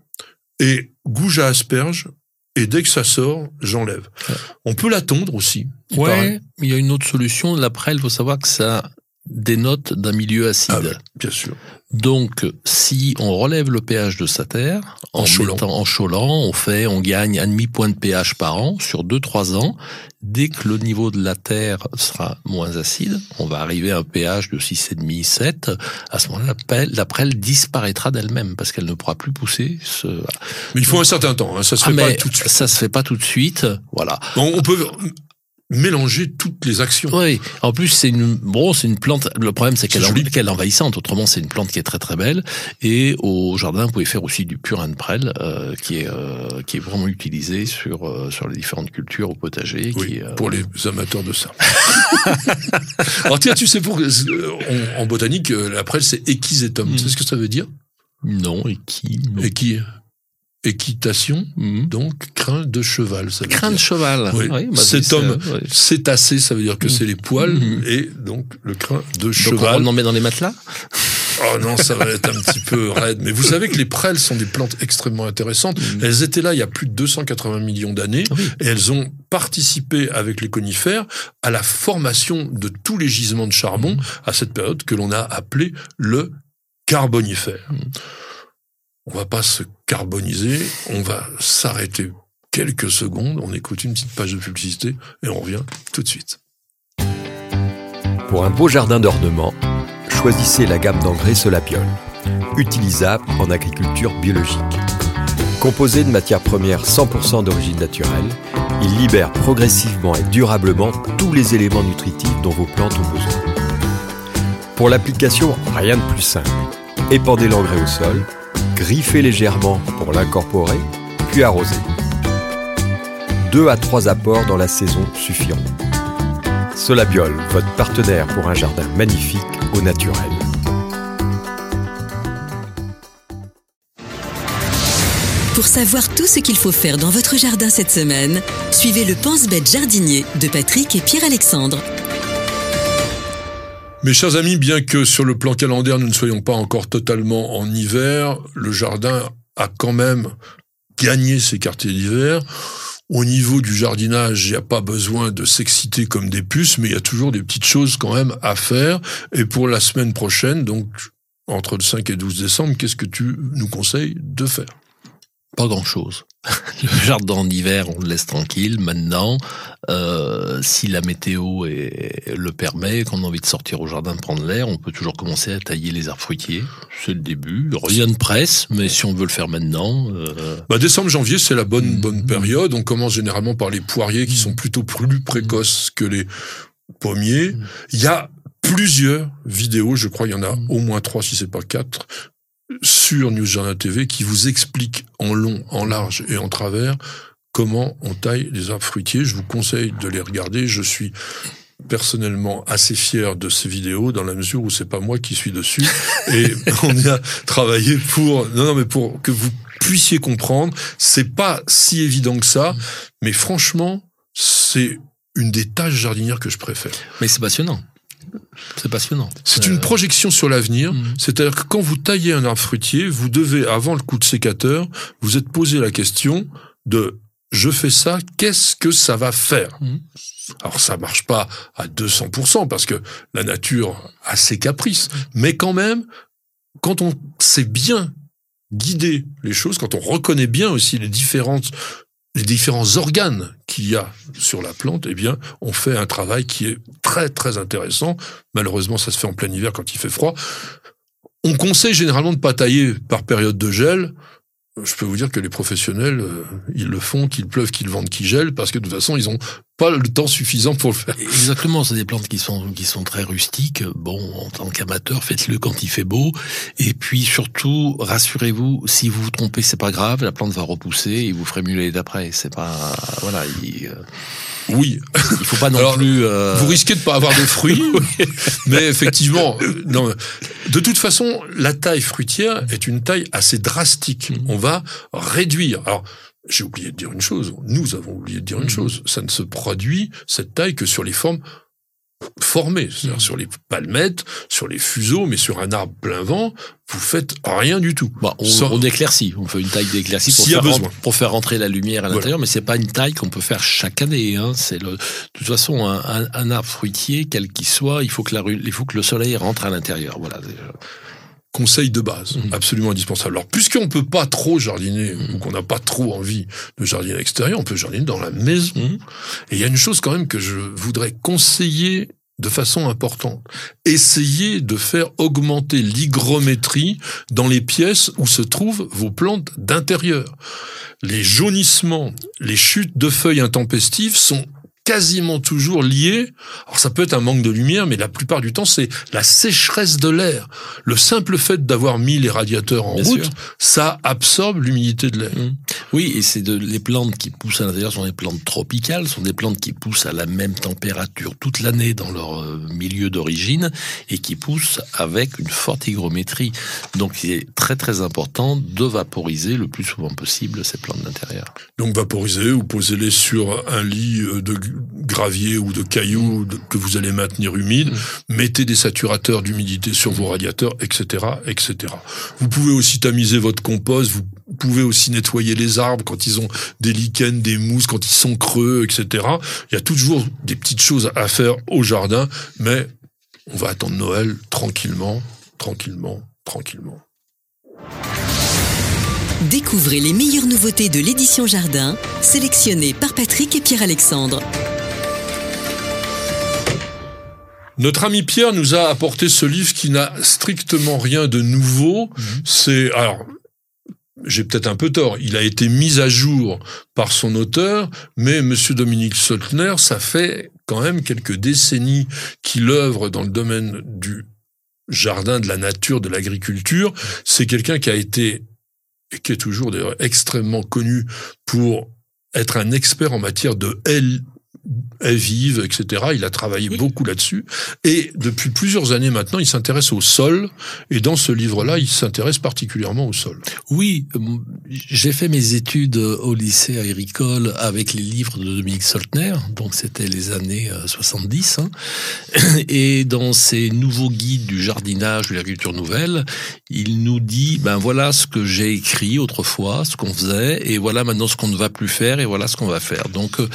et gouge à asperge, et dès que ça sort, j'enlève. Ouais. On peut la tondre aussi. il. Ouais, il y a une autre solution. La prêle, faut savoir que ça des notes d'un milieu acide. Ah oui, bien sûr. Donc, si on relève le pH de sa terre, en, En cholant. mettant- en cholant, on fait, on gagne un demi point de pH par an sur 2-3 ans. Dès que le niveau de la terre sera moins acide, on va arriver à un pH de 6,5, 7. À ce moment-là, la prêle, disparaîtra d'elle-même parce qu'elle ne pourra plus pousser ce, Mais il faut un certain temps, hein, ça se ah, fait pas tout de suite. ça se fait pas tout de suite. Voilà. On, on peut mélanger toutes les actions. Oui. En plus, c'est une bon, c'est une plante. Le problème, c'est qu'elle joli. qu'elle est envahissante. Autrement, c'est une plante qui est très très belle. Et au jardin, vous pouvez faire aussi du purin de prêle, euh, qui est euh, qui est vraiment utilisé sur euh, sur les différentes cultures au potager. Oui, qui, euh, pour les amateurs de ça. [LAUGHS] Alors tiens, tu sais, pour, en, en botanique, euh, la prêle, c'est équisétum. Mm. Tu sais ce que ça veut dire? Non et qui non. Équi, Équitation, Mhm. donc crin de cheval. Ça veut Crin de cheval. Oui. bah, Cet homme- ouais. Cétacé, ça veut dire que c'est les poils, Mhm. et donc le crin de Donc on cheval. en met dans les matelas? Oh non, ça va être un petit peu raide. Mais vous savez que les prêles sont des plantes extrêmement intéressantes. Mhm. Elles étaient là il y a plus de 280 millions d'années Oui. et elles ont participé avec les conifères à la formation de tous les gisements de charbon Mhm. à cette période que l'on a appelée le carbonifère. Mhm. On va pas se carboniser, on va s'arrêter quelques secondes, on écoute une petite page de publicité et on revient tout de suite. Pour un beau jardin d'ornement, choisissez la gamme d'engrais Solapiol, utilisable en agriculture biologique. Composé de matières premières 100% d'origine naturelle, il libère progressivement et durablement tous les éléments nutritifs dont vos plantes ont besoin. Pour l'application, rien de plus simple. Épandez l'engrais au sol, griffez légèrement pour l'incorporer, puis arrosez. Deux à trois apports dans la saison suffiront. Solabiol, votre partenaire pour un jardin magnifique au naturel. Pour savoir tout ce qu'il faut faire dans votre jardin cette semaine, suivez le Pense-Bête jardinier de Patrick et Pierre-Alexandre. Mes chers amis, bien que sur le plan calendaire, nous ne soyons pas encore totalement en hiver, le jardin a quand même gagné ses quartiers d'hiver. Au niveau du jardinage, il n'y a pas besoin de s'exciter comme des puces, mais il y a toujours des petites choses quand même à faire. Et pour la semaine prochaine, donc entre le 5 et 12 décembre, qu'est-ce que tu nous conseilles de faire? Pas grand-chose. Le jardin en hiver, on le laisse tranquille. Maintenant, euh, si la météo est- le permet, qu'on a envie de sortir au jardin prendre l'air, on peut toujours commencer à tailler les arbres fruitiers. C'est le début. Rien de presse, mais si on veut le faire maintenant, euh, Bah, décembre, janvier, c'est la bonne, Mhm. bonne période. On commence généralement par les poiriers qui sont plutôt plus précoces que les pommiers. Mhm. Il y a plusieurs vidéos, je crois, il y en a Mhm. au moins trois, si c'est pas quatre, sur News Jardin TV qui vous expliquent en long, en large et en travers comment on taille les arbres fruitiers. Je vous conseille de les regarder. Je suis personnellement assez fier de ces vidéos dans la mesure où c'est pas moi qui suis dessus [LAUGHS] et on y a travaillé pour non non mais pour que vous puissiez comprendre c'est pas si évident que ça mais franchement c'est une des tâches jardinières que je préfère mais c'est passionnant. C'est passionnant. c'est Euh, une projection sur l'avenir Mhm. c'est-à-dire que quand vous taillez un arbre fruitier vous devez avant le coup de sécateur vous êtes posé la question de je fais ça qu'est-ce que ça va faire Mhm. Alors ça marche pas à 200% parce que la nature a ses caprices, mais quand même, quand on sait bien guider les choses, quand on reconnaît bien aussi les différentes les différents organes qu'il y a sur la plante, eh bien, on fait un travail qui est très très intéressant. Malheureusement, ça se fait en plein hiver quand il fait froid. On conseille généralement de pas tailler par période de gel. Je peux vous dire que les professionnels, euh, ils le font, qu'il pleuve, qu'il vente, qu'il gèle, parce que de toute façon, ils ont pas le temps suffisant pour le faire. Exactement, c'est des plantes qui sont qui sont très rustiques. Bon, en tant qu'amateur, faites-le quand il fait beau. Et puis surtout, rassurez-vous, si vous vous trompez, c'est pas grave, la plante va repousser et vous ferez mieux l'année d'après. C'est pas voilà, il, euh, Oui, il faut pas non Alors, plus. euh, vous risquez de pas avoir de fruits, [LAUGHS] mais effectivement, non. De toute façon, la taille fruitière est une taille assez drastique. Mhm. On va réduire. Alors, j'ai oublié de dire une chose. Nous avons oublié de dire une Mhm. chose. Ça ne se produit cette taille que sur les formes formé, c'est-à-dire Mmh. sur les palmettes, sur les fuseaux, mais sur un arbre plein vent, vous faites rien du tout. Bon, on, Sans- on éclaircit, on fait une taille d'éclaircie pour, pour faire rentrer la lumière à Voilà. l'intérieur, mais c'est pas une taille qu'on peut faire chaque année. Hein. C'est le, de toute façon, un, un- un arbre fruitier, quel qu'il soit, il faut que la, rue- il faut que le soleil rentre à l'intérieur. Voilà. Conseil de base, Mhm. absolument indispensable. Alors, puisqu'on peut pas trop jardiner, Mhm. ou qu'on n'a pas trop envie de jardiner à l'extérieur, on peut jardiner dans la maison. Mhm. Et il y a une chose quand même que je voudrais conseiller de façon importante. Essayez de faire augmenter l'hygrométrie dans les pièces où se trouvent vos plantes d'intérieur. Les jaunissements, les chutes de feuilles intempestives sont quasiment toujours liés. Alors ça peut être un manque de lumière, mais la plupart du temps c'est la sécheresse de l'air. Le simple fait d'avoir mis les radiateurs en Bien route, sûr. ça absorbe l'humidité de l'air. Oui, et c'est de les plantes qui poussent à l'intérieur sont des plantes tropicales, sont des plantes qui poussent à la même température toute l'année dans leur euh, milieu d'origine et qui poussent avec une forte hygrométrie. Donc il est très très important de vaporiser le plus souvent possible ces plantes d'intérieur. Donc vaporiser ou posez-les sur un lit euh, de gravier ou de cailloux de- que vous allez maintenir humide. Mettez des saturateurs d'humidité sur vos radiateurs, etc., etc. Vous pouvez aussi tamiser votre compost. Vous pouvez aussi nettoyer les arbres quand ils ont des lichens, des mousses, quand ils sont creux, etc. Il y a toujours des petites choses à faire au jardin, mais on va attendre Noël tranquillement, tranquillement, tranquillement. Découvrez les meilleures nouveautés de l'édition Jardin, sélectionnées par Patrick et Pierre-Alexandre. Notre ami Pierre nous a apporté ce livre qui n'a strictement rien de nouveau. C'est alors j'ai peut-être un peu tort. Il a été mis à jour par son auteur, mais Monsieur Dominique Soltner, ça fait quand même quelques décennies qu'il œuvre dans le domaine du jardin, de la nature, de l'agriculture. C'est quelqu'un qui a été et qui est toujours d'ailleurs extrêmement connu pour être un expert en matière de haies vives, etc. Il a travaillé Oui. beaucoup là-dessus. Et depuis plusieurs années maintenant, il s'intéresse au sol. Et dans ce livre-là, il s'intéresse particulièrement au sol. Oui, euh, j'ai fait mes études euh, au lycée agricole avec les livres de Dominique Soltner, donc c'était les années euh, 70. hein. [CLEARS THROAT] Et dans ces nouveaux guides du jardinage, de l'agriculture nouvelle, il nous dit, ben voilà ce que j'ai écrit autrefois, ce qu'on faisait, et voilà maintenant ce qu'on ne va plus faire, et voilà ce qu'on va faire. Donc euh,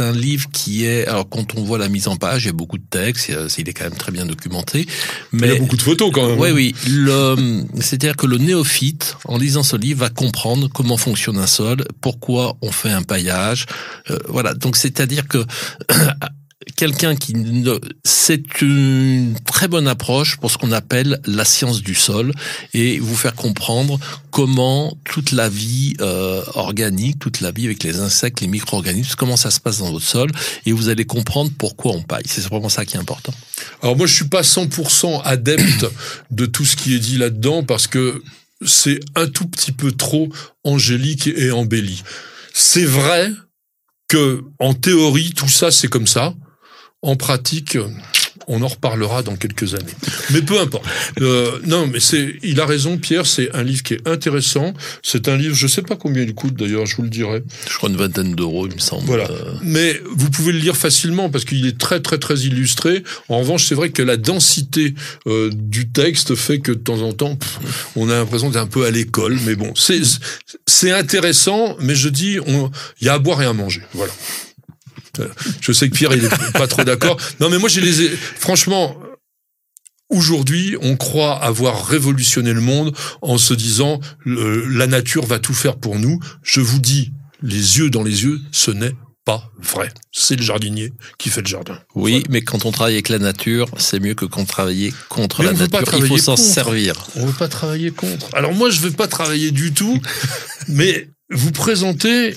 c'est un livre qui est, alors quand on voit la mise en page, il y a beaucoup de textes, il est quand même très bien documenté, Mais il y a beaucoup de photos quand même. oui, hein. oui. Le, c'est-à-dire que le néophyte, en lisant ce livre, va comprendre comment fonctionne un sol, pourquoi on fait un paillage. Euh, voilà. Donc, c'est-à-dire que [CLEARS THROAT] quelqu'un qui c'est une très bonne approche pour ce qu'on appelle la science du sol et vous faire comprendre comment toute la vie euh, organique, toute la vie avec les insectes, les micro-organismes, comment ça se passe dans votre sol et vous allez comprendre pourquoi on paille. C'est vraiment ça qui est important. Alors moi, je suis pas 100% adepte [COUGHS] de tout ce qui est dit là-dedans parce que c'est un tout petit peu trop angélique et embelli. C'est vrai que en théorie, tout ça, c'est comme ça. En pratique, on en reparlera dans quelques années. Mais peu importe. Euh, non, mais c'est, il a raison, Pierre. C'est un livre qui est intéressant. C'est un livre, je sais pas combien il coûte d'ailleurs, je vous le dirai. Je crois une vingtaine d'euros, il me semble. Voilà. Euh, Mais vous pouvez le lire facilement parce qu'il est très très très illustré. En revanche, c'est vrai que la densité euh, du texte fait que de temps en temps, pff, on a l'impression d'être un peu à l'école. Mais bon, c'est c'est intéressant. Mais je dis, il y a à boire et à manger. Voilà. Euh, Je sais que Pierre il est pas trop d'accord. Non, mais moi j'ai les franchement. Aujourd'hui, on croit avoir révolutionné le monde en se disant le- la nature va tout faire pour nous. Je vous dis, les yeux dans les yeux, ce n'est pas vrai. C'est le jardinier qui fait le jardin. Oui, mais quand on travaille avec la nature, c'est mieux que quand on travaille contre Mais la nature. Il faut s'en servir. On veut pas travailler contre. Alors moi, je veux pas travailler du tout, [LAUGHS] mais vous présentez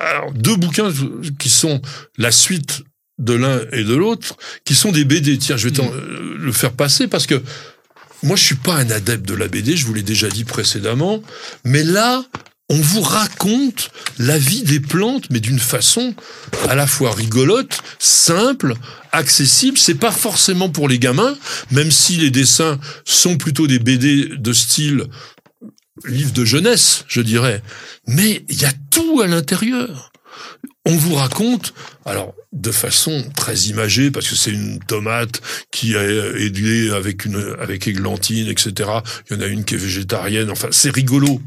alors, deux bouquins qui sont la suite de l'un et de l'autre, qui sont des BD. Tiens, je vais t'en- euh, le faire passer parce que moi, je suis pas un adepte de la BD, je vous l'ai déjà dit précédemment, mais là, on vous raconte la vie des plantes, mais d'une façon à la fois rigolote, simple, accessible. C'est pas forcément pour les gamins, même si les dessins sont plutôt des BD de style livre de jeunesse, je dirais. Mais il y a tout à l'intérieur. on vous raconte, alors de façon très imagée, parce que c'est une tomate qui est aidée avec une avec églantine, etc. Il y en a une qui est végétarienne. Enfin, c'est rigolo,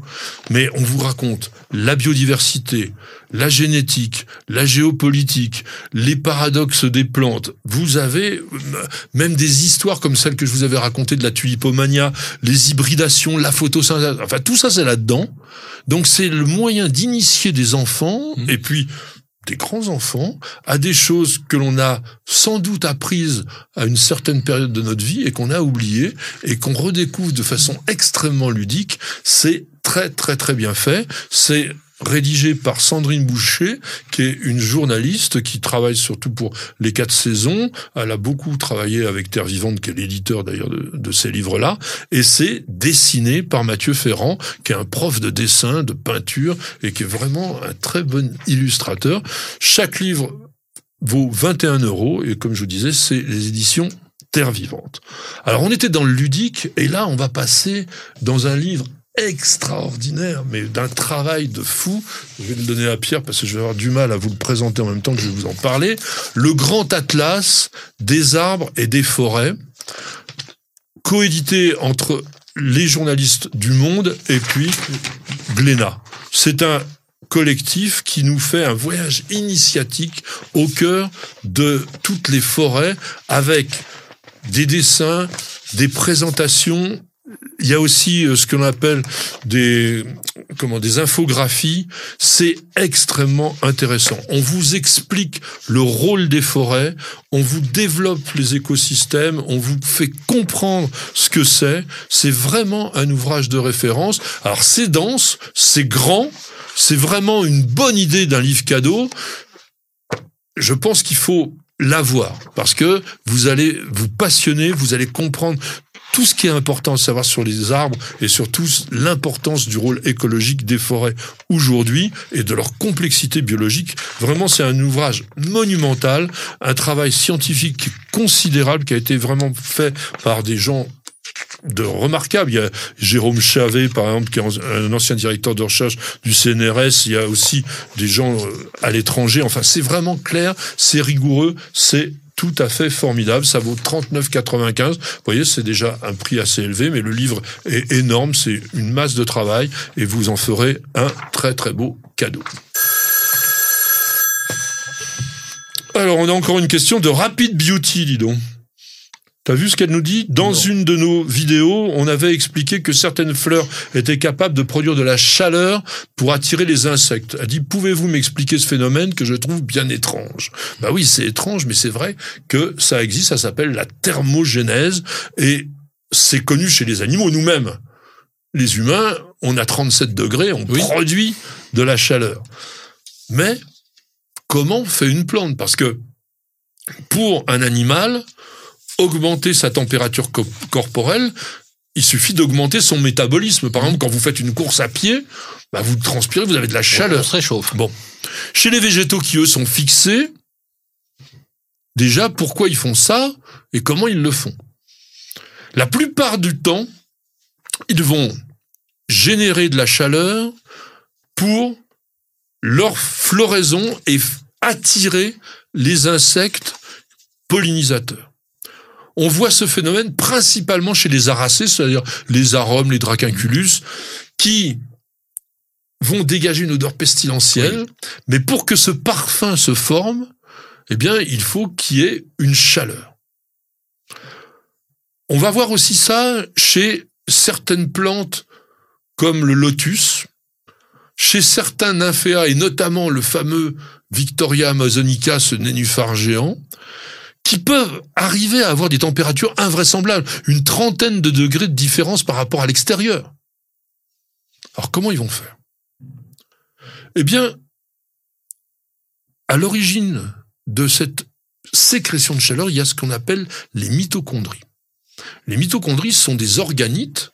mais on vous raconte la biodiversité, la génétique, la géopolitique, les paradoxes des plantes. Vous avez euh, même des histoires comme celle que je vous avais racontée de la tulipomania, les hybridations, la photosynthèse. Enfin, tout ça, c'est là-dedans. Donc, c'est le moyen d'initier des enfants, Mmh. et puis des grands enfants à des choses que l'on a sans doute apprises à une certaine période de notre vie et qu'on a oubliées et qu'on redécouvre de façon extrêmement ludique. C'est très très très bien fait. C'est rédigé par Sandrine Boucher, qui est une journaliste qui travaille surtout pour les quatre saisons. Elle a beaucoup travaillé avec Terre Vivante, qui est l'éditeur d'ailleurs de, de ces livres-là. Et c'est dessiné par Mathieu Ferrand, qui est un prof de dessin, de peinture, et qui est vraiment un très bon illustrateur. Chaque livre vaut 21 euros, et comme je vous disais, c'est les éditions Terre Vivante. Alors on était dans le ludique, et là on va passer dans un livre extraordinaire, mais d'un travail de fou. Je vais le donner à Pierre parce que je vais avoir du mal à vous le présenter en même temps que je vais vous en parler. Le grand atlas des arbres et des forêts, coédité entre les journalistes du Monde et puis Glénat. C'est un collectif qui nous fait un voyage initiatique au cœur de toutes les forêts avec des dessins, des présentations. Il y a aussi euh, ce que l'on appelle des comment des infographies. C'est extrêmement intéressant. On vous explique le rôle des forêts, on vous développe les écosystèmes, on vous fait comprendre ce que c'est. C'est vraiment un ouvrage de référence. Alors c'est dense, c'est grand, c'est vraiment une bonne idée d'un livre cadeau. Je pense qu'il faut l'avoir parce que vous allez vous passionner, vous allez comprendre tout ce qui est important à savoir sur les arbres et surtout l'importance du rôle écologique des forêts aujourd'hui et de leur complexité biologique. Vraiment, c'est un ouvrage monumental, un travail scientifique considérable qui a été vraiment fait par des gens de remarquables. Il y a Jérôme Chavet, par exemple, qui est un ancien directeur de recherche du CNRS. Il y a aussi des gens euh, à l'étranger. Enfin, c'est vraiment clair, c'est rigoureux, c'est tout à fait formidable. Ça vaut 39,95. Vous voyez, c'est déjà un prix assez élevé, mais le livre est énorme. C'est une masse de travail et vous en ferez un très très beau cadeau. Alors, on a encore une question de Rapid Beauty, dis donc. T'as vu ce qu'elle nous dit? Dans Non. une de nos vidéos, on avait expliqué que certaines fleurs étaient capables de produire de la chaleur pour attirer les insectes. Elle dit Pouvez-vous m'expliquer ce phénomène que je trouve bien étrange? Bah oui, c'est étrange, mais c'est vrai que ça existe. Ça s'appelle la thermogénèse et c'est connu chez les animaux nous-mêmes. Les humains, on a 37 degrés, on Oui. produit de la chaleur. Mais comment fait une plante? Parce que pour un animal, augmenter sa température co- corporelle, il suffit d'augmenter son métabolisme. Par exemple, quand vous faites une course à pied, bah vous transpirez, vous avez de la On chaleur. se réchauffe. Bon. Chez les végétaux qui, eux, sont fixés, déjà, pourquoi ils font ça et comment ils le font? La plupart du temps, ils vont générer de la chaleur pour leur floraison et attirer les insectes pollinisateurs. On voit ce phénomène principalement chez les aracées, c'est-à-dire les arômes, les dracunculus, qui vont dégager une odeur pestilentielle, mais pour que ce parfum se forme, eh bien, il faut qu'il y ait une chaleur. On va voir aussi ça chez certaines plantes comme le lotus, chez certains nymphéas et notamment le fameux Victoria amazonica, ce nénuphar géant, qui peuvent arriver à avoir des températures invraisemblables, une trentaine de degrés de différence par rapport à l'extérieur. Alors comment ils vont faire? Eh bien, à l'origine de cette sécrétion de chaleur, il y a ce qu'on appelle les mitochondries. Les mitochondries sont des organites.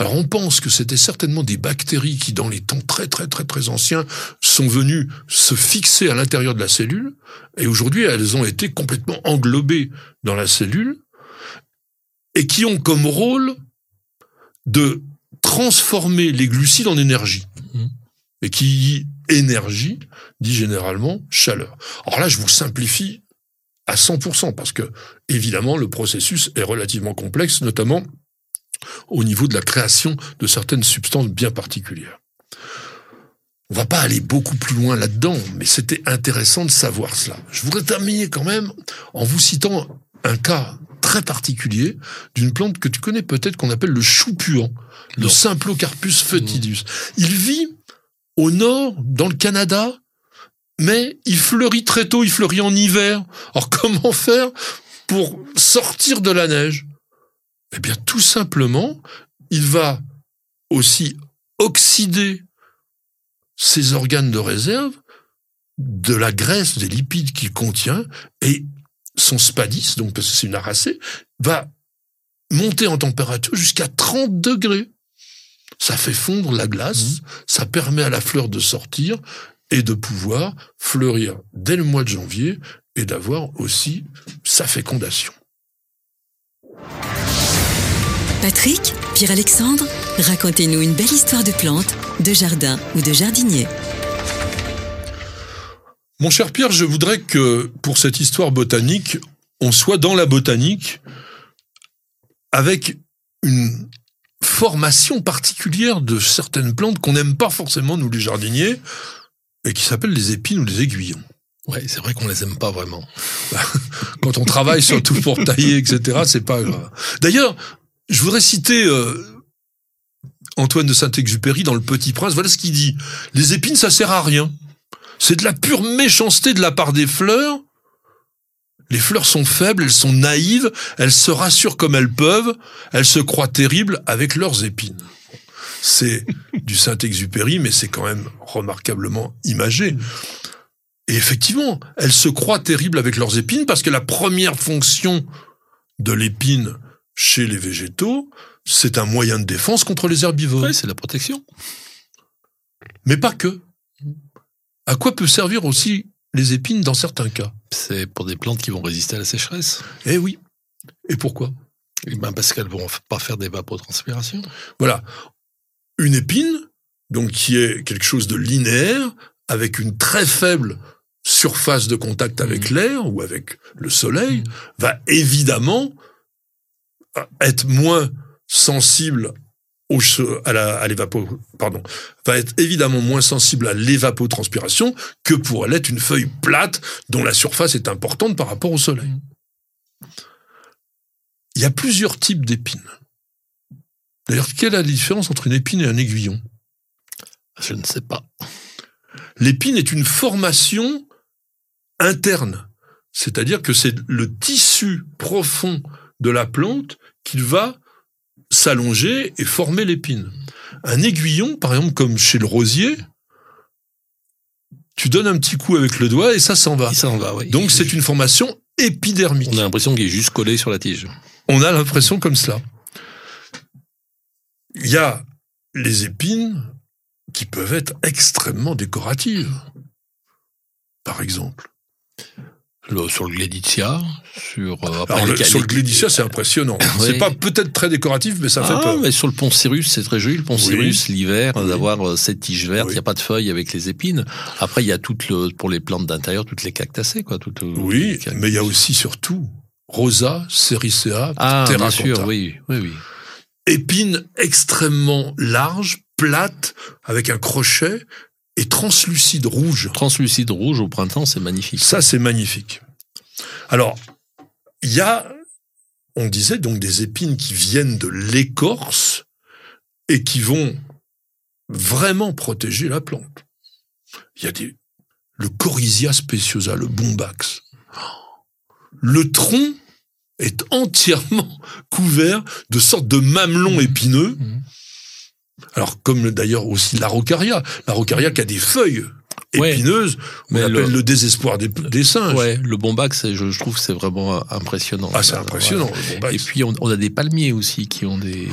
Alors on pense que c'était certainement des bactéries qui, dans les temps très très très très anciens, sont venues se fixer à l'intérieur de la cellule, et aujourd'hui elles ont été complètement englobées dans la cellule, et qui ont comme rôle de transformer les glucides en énergie, Mhm. et qui énergie dit généralement chaleur. Alors là, je vous simplifie à 100% parce que évidemment le processus est relativement complexe, notamment au niveau de la création de certaines substances bien particulières. On va pas aller beaucoup plus loin là-dedans, mais c'était intéressant de savoir cela. Je voudrais terminer quand même en vous citant un cas très particulier d'une plante que tu connais peut-être qu'on appelle le chou puant, le Symplocarpus foetidus. Il vit au nord, dans le Canada, mais il fleurit très tôt, il fleurit en hiver. Alors [LAUGHS] comment faire pour sortir de la neige? Eh bien tout simplement, il va aussi oxyder ses organes de réserve de la graisse, des lipides qu'il contient, et son spadis, donc parce que c'est une aracée, va monter en température jusqu'à 30 degrés. Ça fait fondre la glace, mmh. ça permet à la fleur de sortir et de pouvoir fleurir dès le mois de janvier et d'avoir aussi sa fécondation. Patrick, Pierre-Alexandre, racontez-nous une belle histoire de plante, de jardin ou de jardinier. Mon cher Pierre, je voudrais que pour cette histoire botanique, on soit dans la botanique avec une formation particulière de certaines plantes qu'on n'aime pas forcément, nous les jardiniers, et qui s'appellent les épines ou les aiguillons. Ouais, c'est vrai qu'on les aime pas vraiment. [LAUGHS] Quand on travaille surtout pour tailler, etc., c'est pas grave. D'ailleurs, je voudrais citer euh, Antoine de Saint-Exupéry dans Le Petit Prince. Voilà ce qu'il dit. Les épines, ça sert à rien. C'est de la pure méchanceté de la part des fleurs. Les fleurs sont faibles, elles sont naïves, elles se rassurent comme elles peuvent, elles se croient terribles avec leurs épines. C'est du Saint-Exupéry, mais c'est quand même remarquablement imagé. Et effectivement, elles se croient terribles avec leurs épines parce que la première fonction de l'épine chez les végétaux, c'est un moyen de défense contre les herbivores. Oui, c'est la protection. Mais pas que. À quoi peut servir aussi les épines dans certains cas? C'est pour des plantes qui vont résister à la sécheresse. Eh oui. Et pourquoi? Eh ben Parce qu'elles vont pas faire d'évapotranspiration. Voilà. Une épine, donc qui est quelque chose de linéaire, avec une très faible surface de contact avec mmh. l'air ou avec le soleil, mmh. va évidemment être moins sensible au, à la, à pardon, va être évidemment moins sensible à l'évapotranspiration que pourrait l'être une feuille plate dont la surface est importante par rapport au soleil. Il y a plusieurs types d'épines. D'ailleurs, quelle est la différence entre une épine et un aiguillon? Je ne sais pas. L'épine est une formation interne, c'est-à-dire que c'est le tissu profond de la plante qu'il va s'allonger et former l'épine. Un aiguillon, par exemple, comme chez le rosier, tu donnes un petit coup avec le doigt et ça s'en va. s'en va, oui. Donc c'est une formation épidermique. On a l'impression qu'il est juste collé sur la tige. On a l'impression comme cela. Il y a les épines qui peuvent être extrêmement décoratives. Par exemple sur le Gleditsia, sur euh, le, sur le Gleditsia, c'est impressionnant. C'est pas peut-être très décoratif, mais ça fait ah, peur. Mais sur le pont Cyrus, c'est très joli. Le pont Cyrus, l'hiver, d'avoir euh, cette tige verte, il n'y a pas de feuilles avec les épines. Après, il y a toutes le, pour les plantes d'intérieur, toutes les cactacées, quoi. Toutes, oui, mais il y a aussi surtout Rosa, Sericea, ah, bien sûr, oui, oui, oui. Épines extrêmement larges, plates, avec un crochet, et translucide rouge. Translucide rouge au printemps, c'est magnifique. Ça, c'est magnifique. Alors, il y a, on disait donc des épines qui viennent de l'écorce et qui vont vraiment protéger la plante. Il y a des, le Corysia speciosa, le bombax. Le tronc est entièrement [LAUGHS] couvert de sortes de mamelons épineux. Mmh. Alors, comme d'ailleurs aussi l'arocaria. L'arocaria qui a des feuilles épineuses, mais on appelle le, désespoir des, singes. Ouais, le bombax, je, je trouve que c'est vraiment impressionnant. Ah, c'est impressionnant, Et puis, on, a des palmiers aussi qui ont des,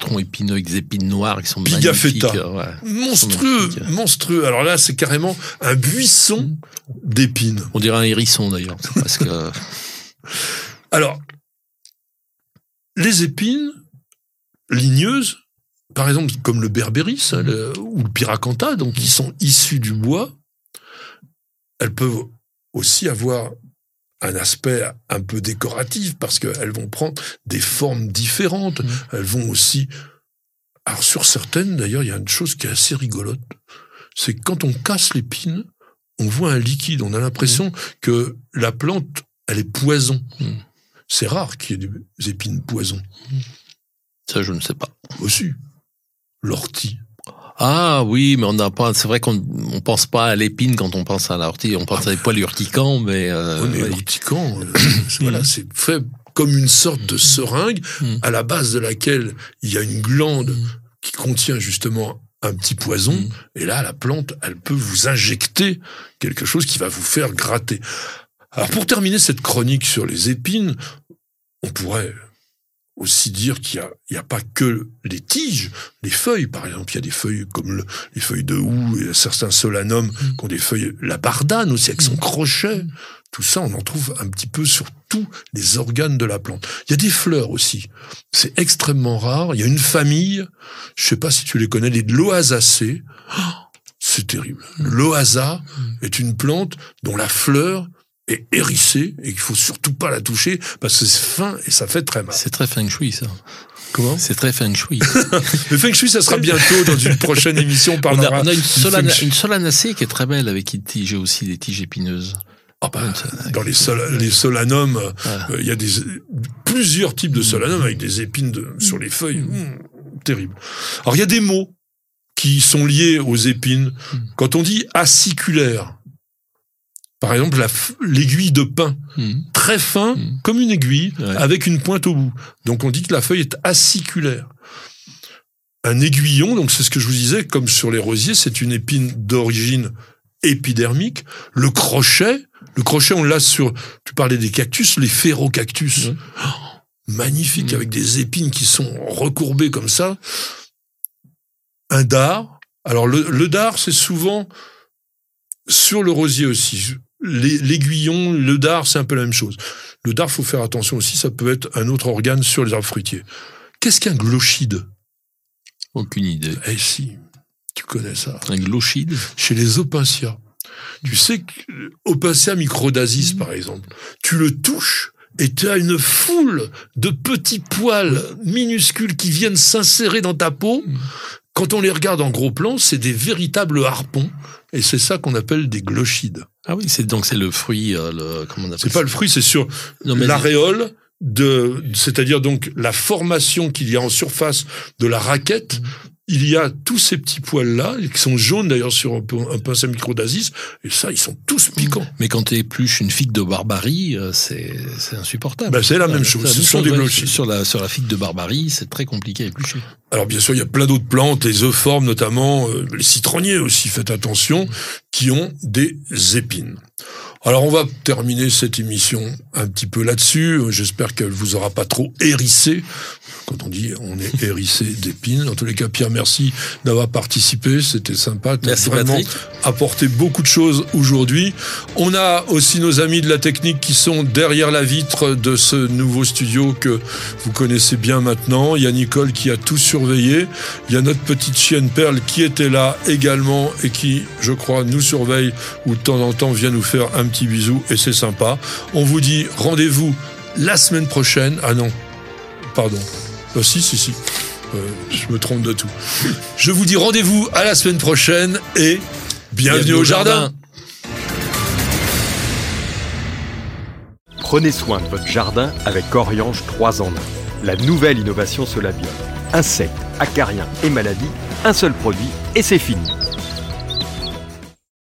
troncs épineux avec des épines noires qui sont magnifiques. Ouais, monstrueux, monstrueux. Alors là, c'est carrément un buisson d'épines. On dirait un hérisson, d'ailleurs. parce que... [LAUGHS] Alors, les épines ligneuses par exemple, comme le berbéris le- ou le piracantha, donc qui sont issus du bois, elles peuvent aussi avoir un aspect un peu décoratif parce qu'elles vont prendre des formes différentes. Mhm. Elles vont aussi... Alors sur certaines, d'ailleurs, il y a une chose qui est assez rigolote. C'est que quand on casse l'épine, on voit un liquide. On a l'impression que la plante, elle est poison. C'est rare qu'il y ait des épines poison. Ça, je ne sais pas. Aussi. L'ortie. Ah oui, mais on n'a pas. C'est vrai qu'on on pense pas à l'épine quand on pense à l'ortie. On pense à des poils urticants, mais, euh, Oui, mais oui. l'urticant, euh, [COUGHS] voilà, c'est fait comme une sorte de seringue Mm. à la base de laquelle il y a une glande Mm. qui contient justement un petit poison. Mm. Et là, la plante, elle peut vous injecter quelque chose qui va vous faire gratter. Alors, pour terminer cette chronique sur les épines, on pourrait aussi dire qu'il y a, il y a pas que les tiges, les feuilles, par exemple. Il y a des feuilles comme le- les feuilles de houx et certains solanums qui ont des feuilles, la bardane aussi avec son crochet. Tout ça, on en trouve un petit peu sur tous les organes de la plante. Il y a des fleurs aussi. C'est extrêmement rare. Il y a une famille, je sais pas si tu les connais, les Loasacées. Oh, C'est terrible. L'oasa est une plante dont la fleur est hérissée et qu'il faut surtout pas la toucher parce que c'est fin et ça fait très mal. c'est très feng shui ça. Comment? C'est très feng shui. [LAUGHS] Le feng shui, ça sera bientôt dans une prochaine émission. On parlera a, on a une, solana- solanacée qui est très belle avec une tige aussi des tiges épineuses. Ah bah, dans les, sol- les solanums, euh, il y a des, plusieurs types de solanums avec des épines de- sur les feuilles. Mmh, terrible. Alors, il y a des mots qui sont liés aux épines. Quand on dit aciculaire, par exemple, la l'aiguille de pin, Mhm. très fin, Mm. comme une aiguille, Ouais. avec une pointe au bout. Donc, on dit que la feuille est aciculaire. Un aiguillon, donc c'est ce que je vous disais, comme sur les rosiers, c'est une épine d'origine épidermique. Le crochet, le crochet, on l'a sur, tu parlais des cactus, les ferrocactus. Oh, magnifique, Mm. avec des épines qui sont recourbées comme ça. Un dard. Alors, le, le dard, c'est souvent sur le rosier aussi. L'aiguillon, le dard, c'est un peu la même chose. Le dard, faut faire attention aussi, ça peut être un autre organe sur les arbres fruitiers. Qu'est-ce qu'un glochide? Aucune idée. Eh si, tu connais ça. Un glochide? Chez les opincias. Tu sais que Opincia microdasis, par exemple, tu le touches et tu as une foule de petits poils minuscules qui viennent s'insérer dans ta peau. Quand on les regarde en gros plan, c'est des véritables harpons. Et c'est ça qu'on appelle des glochides. Ah oui, c'est donc c'est le fruit. euh, le, comment on appelle C'est pas le fruit, c'est sur l'aréole de, c'est-à-dire donc la formation qu'il y a en surface de la raquette. Il y a tous ces petits poils-là, qui sont jaunes d'ailleurs sur un, un pinceau microdasis, et ça, ils sont tous piquants. Mais quand tu épluches une figue de barbarie, euh, c'est insupportable. Ben, c'est la même chose. Ce sont des. Sur la, sur la figue de barbarie, c'est très compliqué à éplucher. Alors bien sûr, il y a plein d'autres plantes, les euphorbes notamment, euh, les citronniers aussi, faites attention, qui ont des épines. Alors on va terminer cette émission un petit peu là-dessus. J'espère qu'elle vous aura pas trop hérissé. Quand on dit on est hérissé [LAUGHS] d'épines. En tous les cas, Pierre, merci d'avoir participé. C'était sympa. Merci, vraiment Patrick. apporté beaucoup de choses aujourd'hui. On a aussi nos amis de la technique qui sont derrière la vitre de ce nouveau studio que vous connaissez bien maintenant. Il y a Nicole qui a tout surveillé. Il y a notre petite chienne Perle qui était là également et qui, je crois, nous surveille ou de temps en temps vient nous faire un petit bisou et c'est sympa. On vous dit rendez-vous la semaine prochaine. Ah non, pardon. Ah si, si, si. Euh, je me trompe de tout. Je vous dis rendez-vous à la semaine prochaine et bienvenue, au jardin. Prenez soin de votre jardin avec Oriange 3 en 1. La nouvelle innovation Solabio. Insectes, acariens et maladies, un seul produit et c'est fini.